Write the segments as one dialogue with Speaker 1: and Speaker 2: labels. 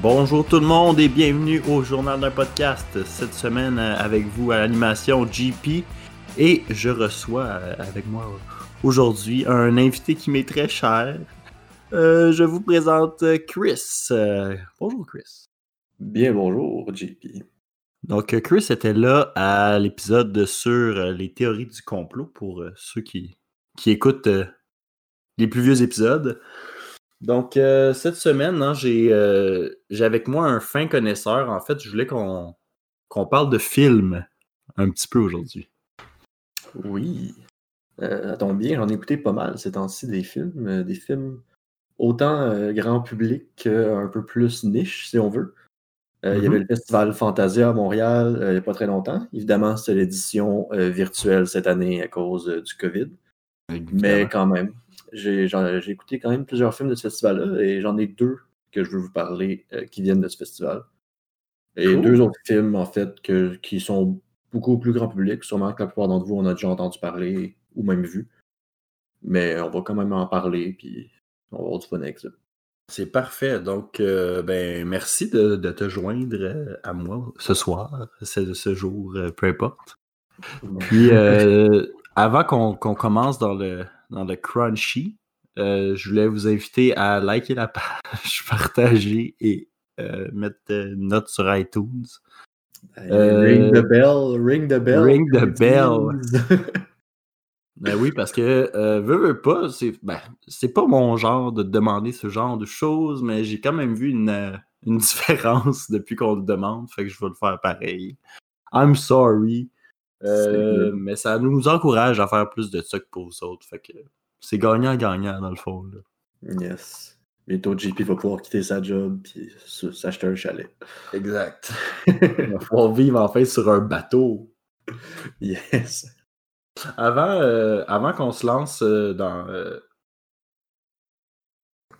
Speaker 1: Bonjour tout le monde et bienvenue au journal d'un podcast. Cette semaine euh, avec vous à l'animation GP et je reçois euh, avec moi aujourd'hui un invité qui m'est très cher. Euh, je vous présente Chris. Euh, bonjour Chris.
Speaker 2: Bien bonjour JP.
Speaker 1: Donc euh, Chris était là à l'épisode sur euh, les théories du complot pour euh, ceux qui, qui écoutent euh, les plus vieux épisodes. Donc euh, cette semaine, hein, j'ai euh, j'ai avec moi un fin connaisseur. En fait, je voulais qu'on parle de films un petit peu aujourd'hui.
Speaker 2: Oui. Euh, bien, j'en ai écouté pas mal ces temps-ci des films. euh, des films autant grand public qu'un peu plus niche, si on veut. Il y
Speaker 1: Mhm.
Speaker 2: avait le Festival Fantasia à Montréal il n'y a pas très longtemps. Évidemment, c'est l'édition virtuelle cette année à cause du COVID. Mais quand même, j'ai écouté quand même plusieurs films de ce festival-là et j'en ai deux que je veux vous parler euh, qui viennent de ce festival. Et
Speaker 1: Cool.
Speaker 2: deux autres films, en fait, que, qui sont beaucoup plus grand public. Sûrement que la plupart d'entre vous en a déjà entendu parler ou même vu. Mais on va quand même en parler, puis on va avoir du fun avec ça.
Speaker 1: C'est parfait. Donc, euh, ben, merci de, de te joindre euh, à moi ce soir, ce, ce jour, peu importe. Puis, euh, avant qu'on qu'on commence dans le, dans le crunchy, euh, je voulais vous inviter à liker la page, partager et euh, mettre euh, une note sur iTunes.
Speaker 2: Euh, ring the bell, ring the bell.
Speaker 1: Ring the bell. Ben oui, parce que veux, veux pas, c'est ben, c'est pas mon genre de demander ce genre de choses, mais j'ai quand même vu une, une différence depuis qu'on le demande, fait que je vais le faire pareil. I'm sorry. Euh, mais ça nous encourage à faire plus de que pour vous autres. Fait que c'est gagnant-gagnant dans le fond. Là.
Speaker 2: yes. Bientôt, JP va pouvoir quitter sa job puis s- s'acheter un chalet.
Speaker 1: Exact. Il va pouvoir vivre enfin sur un bateau.
Speaker 2: yes.
Speaker 1: Avant, euh, avant qu'on se lance euh, dans, euh,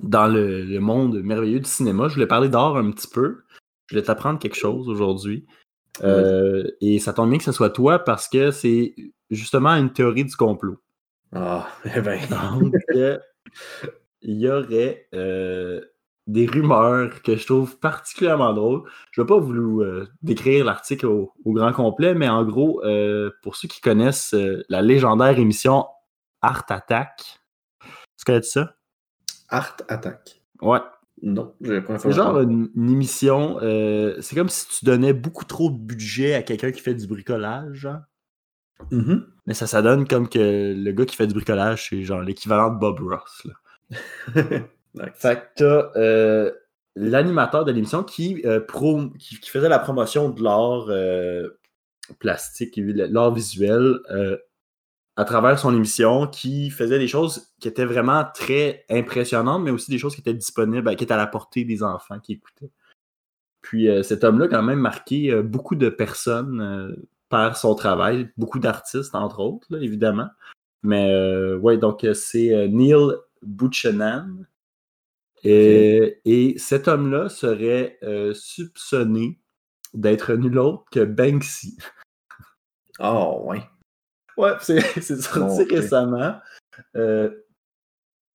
Speaker 1: dans le, le monde merveilleux du cinéma, je voulais parler d'art un petit peu. Je voulais t'apprendre quelque chose aujourd'hui. Euh, et ça tombe bien que ce soit toi parce que c'est justement une théorie du complot.
Speaker 2: Ah, eh ben.
Speaker 1: Donc, euh, il y aurait euh, des rumeurs que je trouve particulièrement drôles. Je ne vais pas vous décrire l'article au, au grand complet, mais en gros, pour ceux qui connaissent la légendaire émission Art Attack, tu connais ça?
Speaker 2: Art Attack.
Speaker 1: Ouais.
Speaker 2: Non, la première fois
Speaker 1: C'est genre une, une émission, euh, c'est comme si tu donnais beaucoup trop de budget à quelqu'un qui fait du bricolage, genre.
Speaker 2: Mhm.
Speaker 1: Mais ça, ça donne comme que le gars qui fait du bricolage, c'est genre l'équivalent de Bob Ross. Là.
Speaker 2: Nice.
Speaker 1: Fait que t'as euh, l'animateur de l'émission qui, euh, pro- qui, qui faisait la promotion de l'art plastique l'art visuel à travers son émission, qui faisait des choses qui étaient vraiment très impressionnantes, mais aussi des choses qui étaient disponibles, ben, qui étaient à la portée des enfants qui écoutaient. Puis euh, cet homme-là, a quand même, marqué euh, beaucoup de personnes euh, par son travail, beaucoup d'artistes, entre autres, là, évidemment. Mais euh, ouais, donc c'est Neil Buchanan. Et, et cet homme-là serait soupçonné d'être nul autre que Banksy.
Speaker 2: Oh, ouais.
Speaker 1: Ouais, c'est sorti récemment. Euh,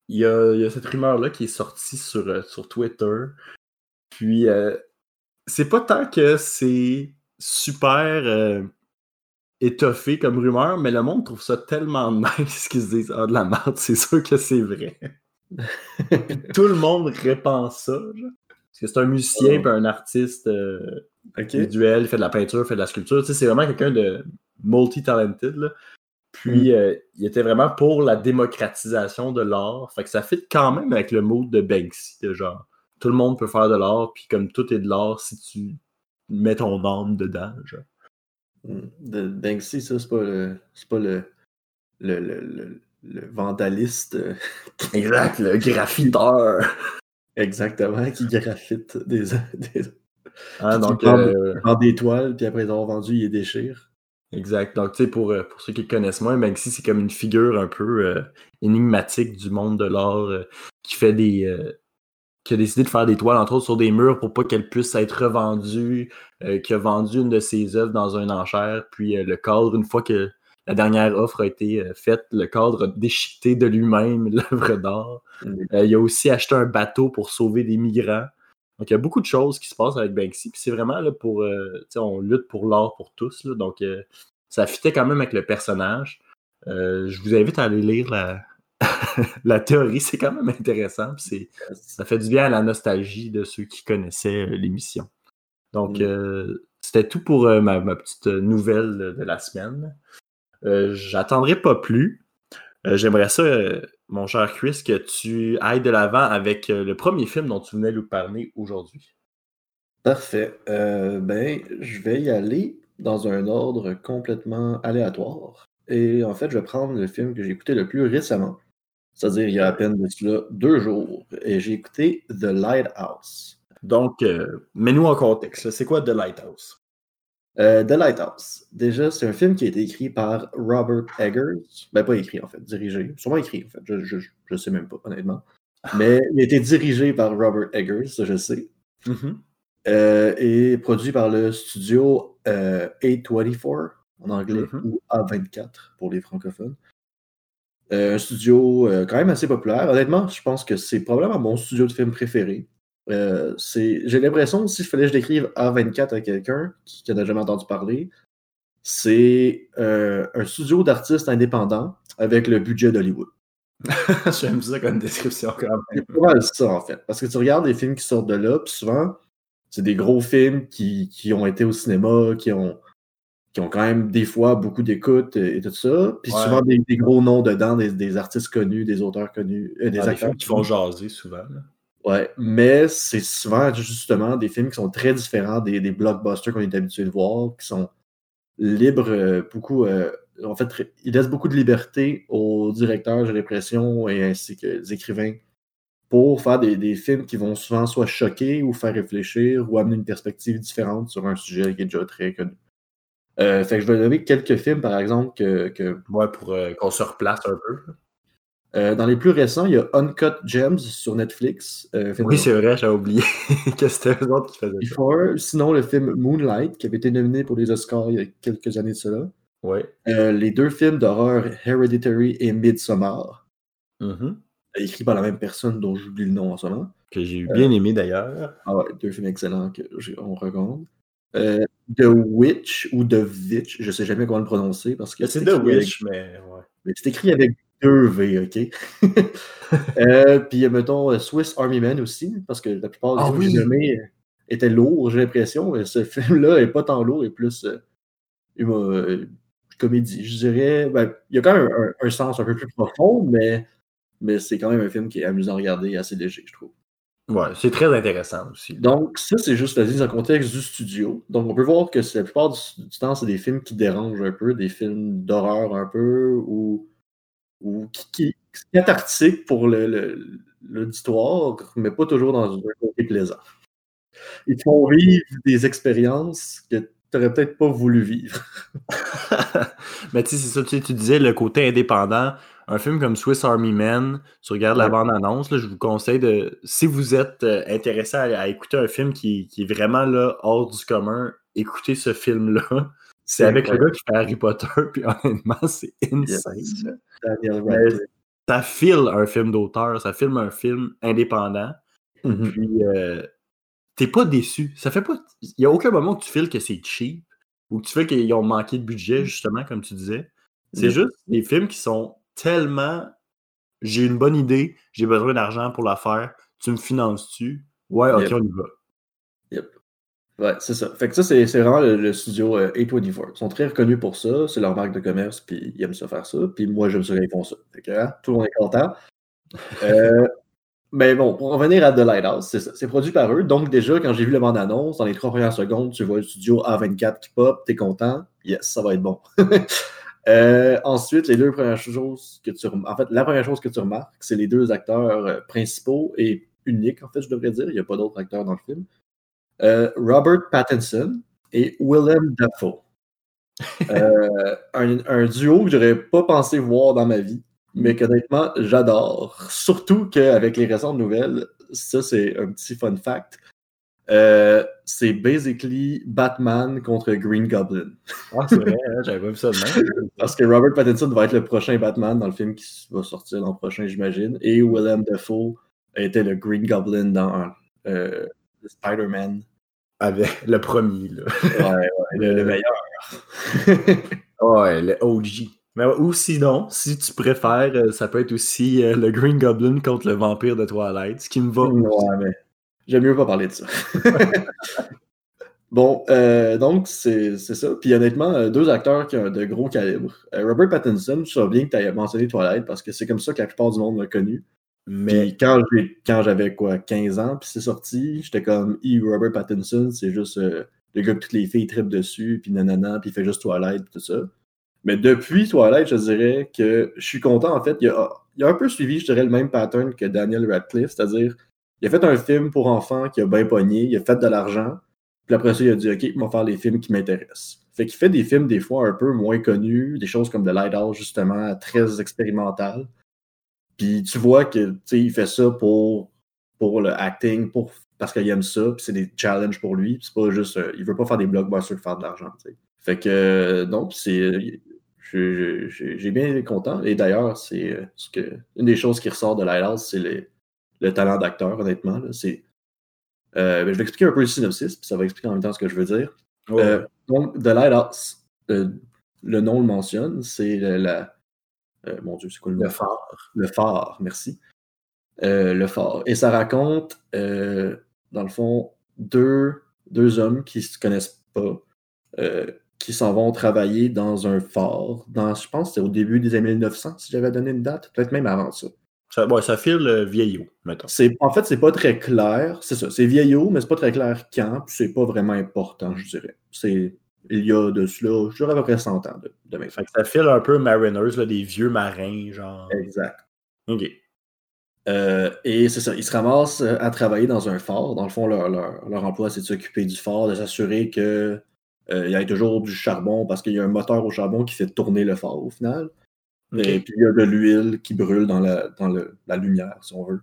Speaker 1: Il y, a, il y a cette rumeur-là qui est sortie sur, euh, sur Twitter. Puis, euh, c'est pas tant que c'est super étoffé comme rumeur, mais le monde trouve ça tellement nice qu'ils se disent Ah, de la merde, c'est sûr que c'est vrai. Tout le monde répand ça. genre. Parce que c'est un musicien
Speaker 2: Oh.
Speaker 1: puis un artiste euh,
Speaker 2: Ok.
Speaker 1: visuel, il fait de la peinture, il fait de la sculpture. Tu sais, c'est vraiment quelqu'un de multi-talented. là. Puis,
Speaker 2: Mm.
Speaker 1: euh, il était vraiment pour la démocratisation de l'art. Fait que ça fit quand même avec le mot de Banksy, de genre, tout le monde peut faire de l'art, puis comme tout est de l'art, si tu mets ton âme dedans, genre.
Speaker 2: Mm. De Banksy, ça, c'est pas le. C'est pas le. Le, le, le, le vandaliste. euh,
Speaker 1: Exact, le graffiteur.
Speaker 2: Exactement, qui graffite des. des...
Speaker 1: Hein, donc,
Speaker 2: Qui
Speaker 1: euh,
Speaker 2: des toiles, puis après les avoir vendues, il les déchire.
Speaker 1: Exact. Donc, tu sais, pour, euh, pour ceux qui le connaissent moins, Banksy, c'est comme une figure un peu euh, énigmatique du monde de l'art euh, qui fait des. euh, qui a décidé de faire des toiles, entre autres, sur des murs pour pas qu'elles puissent être revendues, qui a vendu une de ses œuvres dans un enchère, puis le cadre, une fois que la dernière offre a été faite, le cadre a déchiqueté de lui-même l'œuvre d'art.
Speaker 2: Mm.
Speaker 1: Euh, il a aussi acheté un bateau pour sauver des migrants. Donc, il y a beaucoup de choses qui se passent avec Banksy. Puis c'est vraiment là pour. euh, tu sais, on lutte pour l'art pour tous. là. donc, euh, ça fitait quand même avec le personnage. Euh, je vous invite à aller lire la, la théorie. C'est quand même intéressant. puis c'est- ça fait du bien à la nostalgie de ceux qui connaissaient euh, l'émission. Donc,
Speaker 2: Mm.
Speaker 1: c'était tout pour ma, ma petite nouvelle de, la semaine. J'attendrai pas plus. J'aimerais ça, mon cher Chris, que tu ailles de l'avant avec euh, le premier film dont tu venais nous parler aujourd'hui.
Speaker 2: Parfait. Euh, ben, je vais y aller dans un ordre complètement aléatoire. Et en fait, je vais prendre le film que j'ai écouté le plus récemment, c'est-à-dire il y a à peine de cela deux jours. Et j'ai écouté The Lighthouse.
Speaker 1: Donc, euh, mets-nous en contexte. C'est quoi The Lighthouse?
Speaker 2: Euh, The Lighthouse. Déjà, c'est un film qui a été écrit par Robert Eggers. Ben, pas écrit en fait, dirigé. Sûrement écrit en fait. Je, je, je sais même pas, honnêtement. Mais il a été dirigé par Robert Eggers, ça je sais.
Speaker 1: Mhm.
Speaker 2: Euh, et produit par le studio euh, A24 en anglais
Speaker 1: Mhm.
Speaker 2: ou A24 pour les francophones. Un studio quand même assez populaire. Honnêtement, je pense que c'est probablement mon studio de film préféré. Euh, c'est- J'ai l'impression, si je fallait que je décrive A24 à quelqu'un qui n'en a jamais entendu parler, c'est euh, un studio d'artistes indépendants avec le budget d'Hollywood.
Speaker 1: J'aime ça comme description quand même.
Speaker 2: C'est pas mal ça, en fait. Parce que tu regardes les films qui sortent de là, puis souvent, c'est des gros films qui, qui ont été au cinéma, qui ont, qui ont quand même des fois beaucoup d'écoute et, et tout ça. Puis
Speaker 1: Ouais.
Speaker 2: souvent, des, des gros noms dedans, des, des artistes connus, des auteurs connus, euh, des
Speaker 1: Ah, des
Speaker 2: acteurs
Speaker 1: films qui font jaser souvent. là.
Speaker 2: Ouais, mais c'est souvent justement des films qui sont très différents des, blockbusters qu'on est habitué de voir, qui sont libres, euh, beaucoup. euh, en fait, ils laissent beaucoup de liberté aux directeurs, j'ai l'impression, et ainsi que les écrivains, pour faire des, des films qui vont souvent soit choquer ou faire réfléchir ou amener une perspective différente sur un sujet qui est déjà très connu. Euh, fait que je vais donner quelques films, par exemple, que, que
Speaker 1: Ouais, pour euh, qu'on se replace un peu.
Speaker 2: Euh, dans les plus récents, il y a Uncut Gems sur Netflix. euh,
Speaker 1: Oui, c'est vrai, j'avais oublié que c'était eux autres qui faisaient ça.
Speaker 2: Before. Sinon, le film Moonlight, qui avait été nominé pour les Oscars il y a quelques années de cela.
Speaker 1: Ouais.
Speaker 2: Euh, les deux films d'horreur Hereditary et Midsommar,
Speaker 1: Mhm.
Speaker 2: écrits par la même personne dont j'oublie le nom en ce moment.
Speaker 1: Que j'ai eu bien aimé d'ailleurs.
Speaker 2: Ah ouais, deux films excellents qu'on recommande. The Witch ou The Witch, je sais jamais comment le prononcer parce que
Speaker 1: C'est
Speaker 2: c'est
Speaker 1: The
Speaker 2: écrit avec-
Speaker 1: Witch, mais ouais.
Speaker 2: mais c'est écrit avec deux V, ok? euh, puis, mettons, euh, Swiss Army Man aussi, parce que la plupart des
Speaker 1: Ah oui.
Speaker 2: nommés euh, étaient lourds, j'ai l'impression. mais Ce film-là est pas tant lourd, et plus euh, euh, comédie, je dirais. Ben, il y a quand même un, un sens un peu plus profond, mais, mais c'est quand même un film qui est amusant à regarder et assez léger, je trouve.
Speaker 1: Ouais, c'est très intéressant aussi.
Speaker 2: Donc, ça, c'est juste la mise en contexte du studio. Donc, on peut voir que la plupart du, du temps, c'est des films qui dérangent un peu, des films d'horreur un peu, ou, ou qui, qui, cathartiques pour le- le- l'auditoire, mais pas toujours dans un côté plaisant. Ils te font vivre des expériences que tu n'aurais peut-être pas voulu vivre.
Speaker 1: Mais tu sais, c'est ça, tu tu disais le côté indépendant. Un film comme Swiss Army Man, tu regardes la bande-annonce, je vous conseille de. Si vous êtes euh, intéressé à, à écouter un film qui, qui est vraiment là, hors du commun, écoutez ce film-là. C'est avec le gars qui fait Harry Potter, puis honnêtement, c'est insane.
Speaker 2: Yes.
Speaker 1: Ça file un film d'auteur, ça filme un film indépendant.
Speaker 2: Mhm.
Speaker 1: Puis, euh, t'es pas déçu. Ça fait pas. Il y a aucun moment où tu files que c'est cheap ou que tu fais qu'ils ont manqué de budget, justement, comme tu disais. C'est
Speaker 2: Yep.
Speaker 1: juste des films qui sont tellement. J'ai une bonne idée, j'ai besoin d'argent pour la faire. Tu me finances-tu? Ouais, ok,
Speaker 2: Yep.
Speaker 1: on y va.
Speaker 2: Ouais, c'est ça. Fait que ça, c'est vraiment le, le studio euh, A24. Ils sont très reconnus pour ça. C'est leur marque de commerce, puis ils aiment ça faire ça. Puis moi, j'aime ça quand ils font ça. Fait que, hein, tout le monde est content. Euh, mais bon, pour revenir à The Lighthouse, c'est ça. C'est produit par eux. Donc, déjà, quand j'ai vu le bande-annonce, dans les trois premières secondes, tu vois le studio A24 qui pop, t'es content. Yes, ça va être bon. Euh, ensuite, les deux premières choses que tu rem- En fait, la première chose que tu remarques, c'est les deux acteurs principaux et uniques, en fait, je devrais dire. Il n'y a pas d'autres acteurs dans le film. Euh, Robert Pattinson et Willem Dafoe. Euh, un, un, duo que j'aurais pas pensé voir dans ma vie, mais qu'honnêtement, j'adore. Surtout qu'avec les récentes nouvelles, ça c'est un petit fun fact. Euh, c'est basically Batman contre Green Goblin.
Speaker 1: Ah, c'est vrai, hein, j'avais pas vu ça de même.
Speaker 2: Parce que Robert Pattinson va être le prochain Batman dans le film qui va sortir l'an prochain, j'imagine. Et Willem Dafoe était le Green Goblin dans euh, Spider-Man.
Speaker 1: Avec le premier, là.
Speaker 2: Ouais, ouais, le, le meilleur.
Speaker 1: ouais, le OG. Mais, ou sinon, si tu préfères, euh, ça peut être aussi euh, le Green Goblin contre le vampire de Twilight, ce qui me va.
Speaker 2: Ouais, mais j'aime mieux pas parler de ça. bon, euh, donc c'est ça. Puis honnêtement, deux acteurs qui ont de gros calibre. Robert Pattinson, je sais bien que tu as mentionné Twilight parce que c'est comme ça que la plupart du monde l'a connu. Mais puis quand j'avais quoi, 15 ans, puis c'est sorti, j'étais comme, E. Robert Pattinson, c'est juste le gars que toutes les filles tripent dessus, puis nanana, puis il fait juste Twilight, tout ça. Mais depuis Twilight, je dirais que je suis content. En fait, il a, il a un peu suivi, je dirais, le même pattern que Daniel Radcliffe, c'est-à-dire, il a fait un film pour enfants qui a bien pogné, il a fait de l'argent, puis après ça, il a dit, OK, il va faire les films qui m'intéressent. Fait qu'il fait des films, des fois, un peu moins connus, des choses comme The Lighthouse, justement, très expérimental. Puis tu vois que, il fait ça pour, pour le acting, pour, parce qu'il aime ça, puis c'est des challenges pour lui, c'est pas juste, euh, il veut pas faire des blockbusters pour faire de l'argent, Fait que, donc, c'est j'ai bien été content. Et d'ailleurs, c'est euh, ce que une des choses qui ressort de Lighthouse, c'est le, le, talent d'acteur, honnêtement. C'est, euh, ben, je vais expliquer un peu le synopsis, puis ça va expliquer en même temps ce que je veux dire. Euh, donc, The Lighthouse, le nom le mentionne, c'est la. Mon Dieu, c'est quoi le nom?
Speaker 1: Le phare.
Speaker 2: Le phare, merci. le phare. Et ça raconte, dans le fond, deux, deux hommes qui ne se connaissent pas qui s'en vont travailler dans un phare. Dans, je pense que c'était au début des années 1900, si j'avais donné une date, peut-être même avant ça.
Speaker 1: Ça, ouais, ça file le vieillot, mettons.
Speaker 2: En fait, c'est pas très clair. C'est ça, c'est vieillot, mais c'est pas très clair quand, puis c'est pas vraiment important, je dirais. C'est il y a de cela, je dirais à peu près 100 ans de, de
Speaker 1: fait que ça file un peu Mariners, là, des vieux marins, genre.
Speaker 2: Exact.
Speaker 1: OK.
Speaker 2: Euh, et c'est ça, ils se ramassent à travailler dans un phare. Dans le fond, leur, leur, leur emploi, c'est de s'occuper du phare, de s'assurer que euh, il y a toujours du charbon parce qu'il y a un moteur au charbon qui fait tourner le phare au final. Et puis il y a de l'huile qui brûle dans, la, dans le, la lumière, si on veut.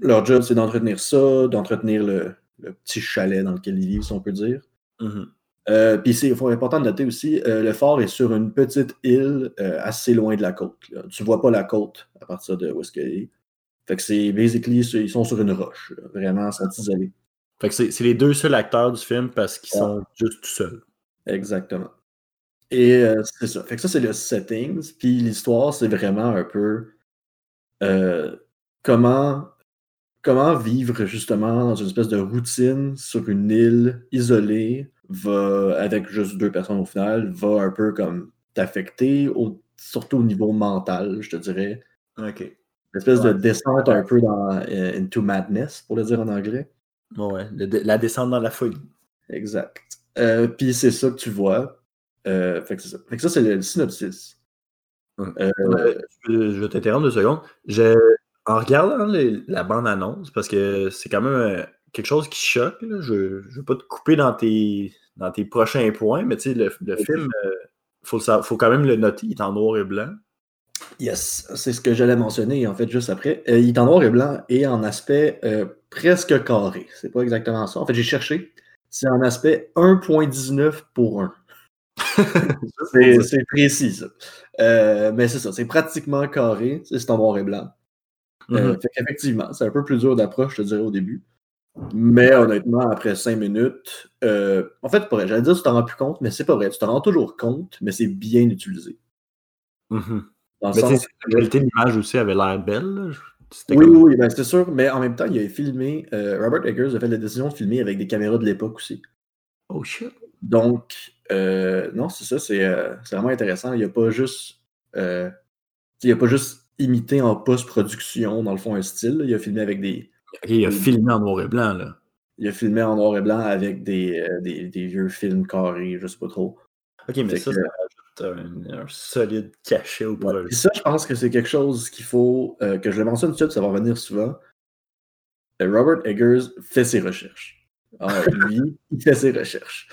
Speaker 2: Leur job, c'est d'entretenir ça, d'entretenir le, le, petit chalet dans lequel ils vivent, si on peut dire.
Speaker 1: Mm-hmm.
Speaker 2: Euh, puis c'est important de noter aussi, euh, le phare est sur une petite île euh, assez loin de la côte. Là. Tu vois pas la côte à partir de où est-ce qu'elle est. Fait que c'est basically, ils sont sur une roche, là. vraiment, sont isolés.
Speaker 1: Fait que c'est les deux seuls acteurs du film parce qu'ils sont juste tout seuls.
Speaker 2: Exactement. Et c'est ça. Fait que ça, c'est le settings. Puis l'histoire, c'est vraiment un peu comment, comment vivre justement dans une espèce de routine sur une île isolée va, avec juste deux personnes au final, va un peu comme t'affecter, surtout au niveau mental, je te dirais.
Speaker 1: OK.
Speaker 2: Une espèce de descente un peu dans euh, Into Madness, pour le dire en anglais.
Speaker 1: Ouais, la descente dans la folie.
Speaker 2: Exact. Euh, Puis c'est ça que tu vois. Euh, fait que ça. Fait que ça, c'est le, le, synopsis.
Speaker 1: Euh, je, je vais t'interrompre deux secondes. Je, en regardant les, la bande-annonce, parce que c'est quand même quelque chose qui choque, là, je ne veux pas te couper dans tes, dans tes prochains points, mais tu sais, le, le film, il faut, faut quand même le noter, il est en noir et blanc.
Speaker 2: Yes, c'est ce que j'allais mentionner en fait juste après. Euh, il est en noir et blanc et en aspect euh, presque carré. C'est pas exactement ça. En fait, j'ai cherché. C'est en aspect 1.19 pour 1. c'est précis ça. Euh, mais c'est ça, c'est pratiquement carré. C'est en noir et blanc. Mm -hmm. fait qu'effectivement, c'est un peu plus dur d'approche, je te dirais, au début. Mais honnêtement, après cinq minutes, en fait, pour j'allais dire tu t'en rends plus compte, mais c'est pas vrai. Tu t'en rends toujours compte, mais c'est bien utilisé.
Speaker 1: Mm -hmm. Dans mais sens... la qualité de l'image aussi avait l'air belle.
Speaker 2: Oui, comme... oui, ben, c'est sûr, mais en même temps, il a filmé. Euh, Robert Eggers a fait la décision de filmer avec des caméras de l'époque aussi.
Speaker 1: Oh shit.
Speaker 2: Donc, euh, non, c'est ça, c'est euh, vraiment intéressant. Il n'a pas juste. il a pas juste imité en post-production, dans le fond, un style. Il a filmé avec des.
Speaker 1: Okay, il a filmé en noir et blanc, là.
Speaker 2: Il a filmé en noir et blanc avec des, des, des vieux films carrés, je sais pas trop.
Speaker 1: Ok, mais ça, que, un, un, solide cachet au projet.
Speaker 2: Ouais, ça, je pense que c'est quelque chose qu'il faut, euh, que je le mentionne tout de suite, ça va revenir souvent. Euh, Robert Eggers fait ses recherches. Ah, lui, il fait ses recherches.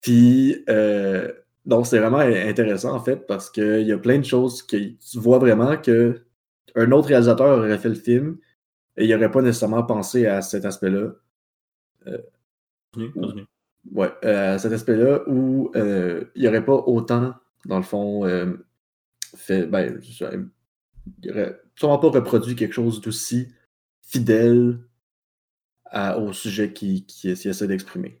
Speaker 2: Puis, euh, donc, c'est vraiment intéressant, en fait, parce qu'il y a plein de choses que tu vois vraiment que un autre réalisateur aurait fait le film et il n'aurait pas nécessairement pensé à cet aspect-là. Euh, ouais, euh, à cet aspect-là où euh, il n'y aurait pas autant, dans le fond, fait. Ben, il n'aurait sûrement pas reproduit quelque chose d'aussi fidèle au sujet qu'il qui, essaie d'exprimer.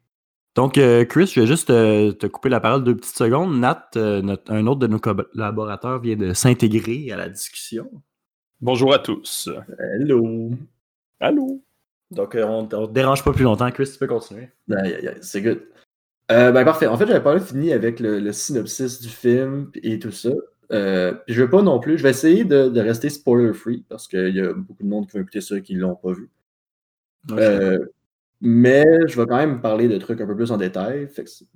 Speaker 1: Donc, Chris, je vais juste te couper la parole deux petites secondes. Nat, un autre de nos collaborateurs vient de s'intégrer à la discussion.
Speaker 3: Bonjour à tous.
Speaker 2: Hello.
Speaker 3: Allô.
Speaker 1: Donc, euh, on ne te dérange pas plus longtemps. Chris, tu peux continuer.
Speaker 2: c'est good. Euh, ben, parfait. En fait, j'avais pas fini avec le, synopsis du film et tout ça. Euh, puis je vais pas non plus. Je vais essayer de, rester spoiler-free parce qu'il y a beaucoup de monde qui va écouter ça qui ne l'ont pas vu. mais je vais quand même parler de trucs un peu plus en détail.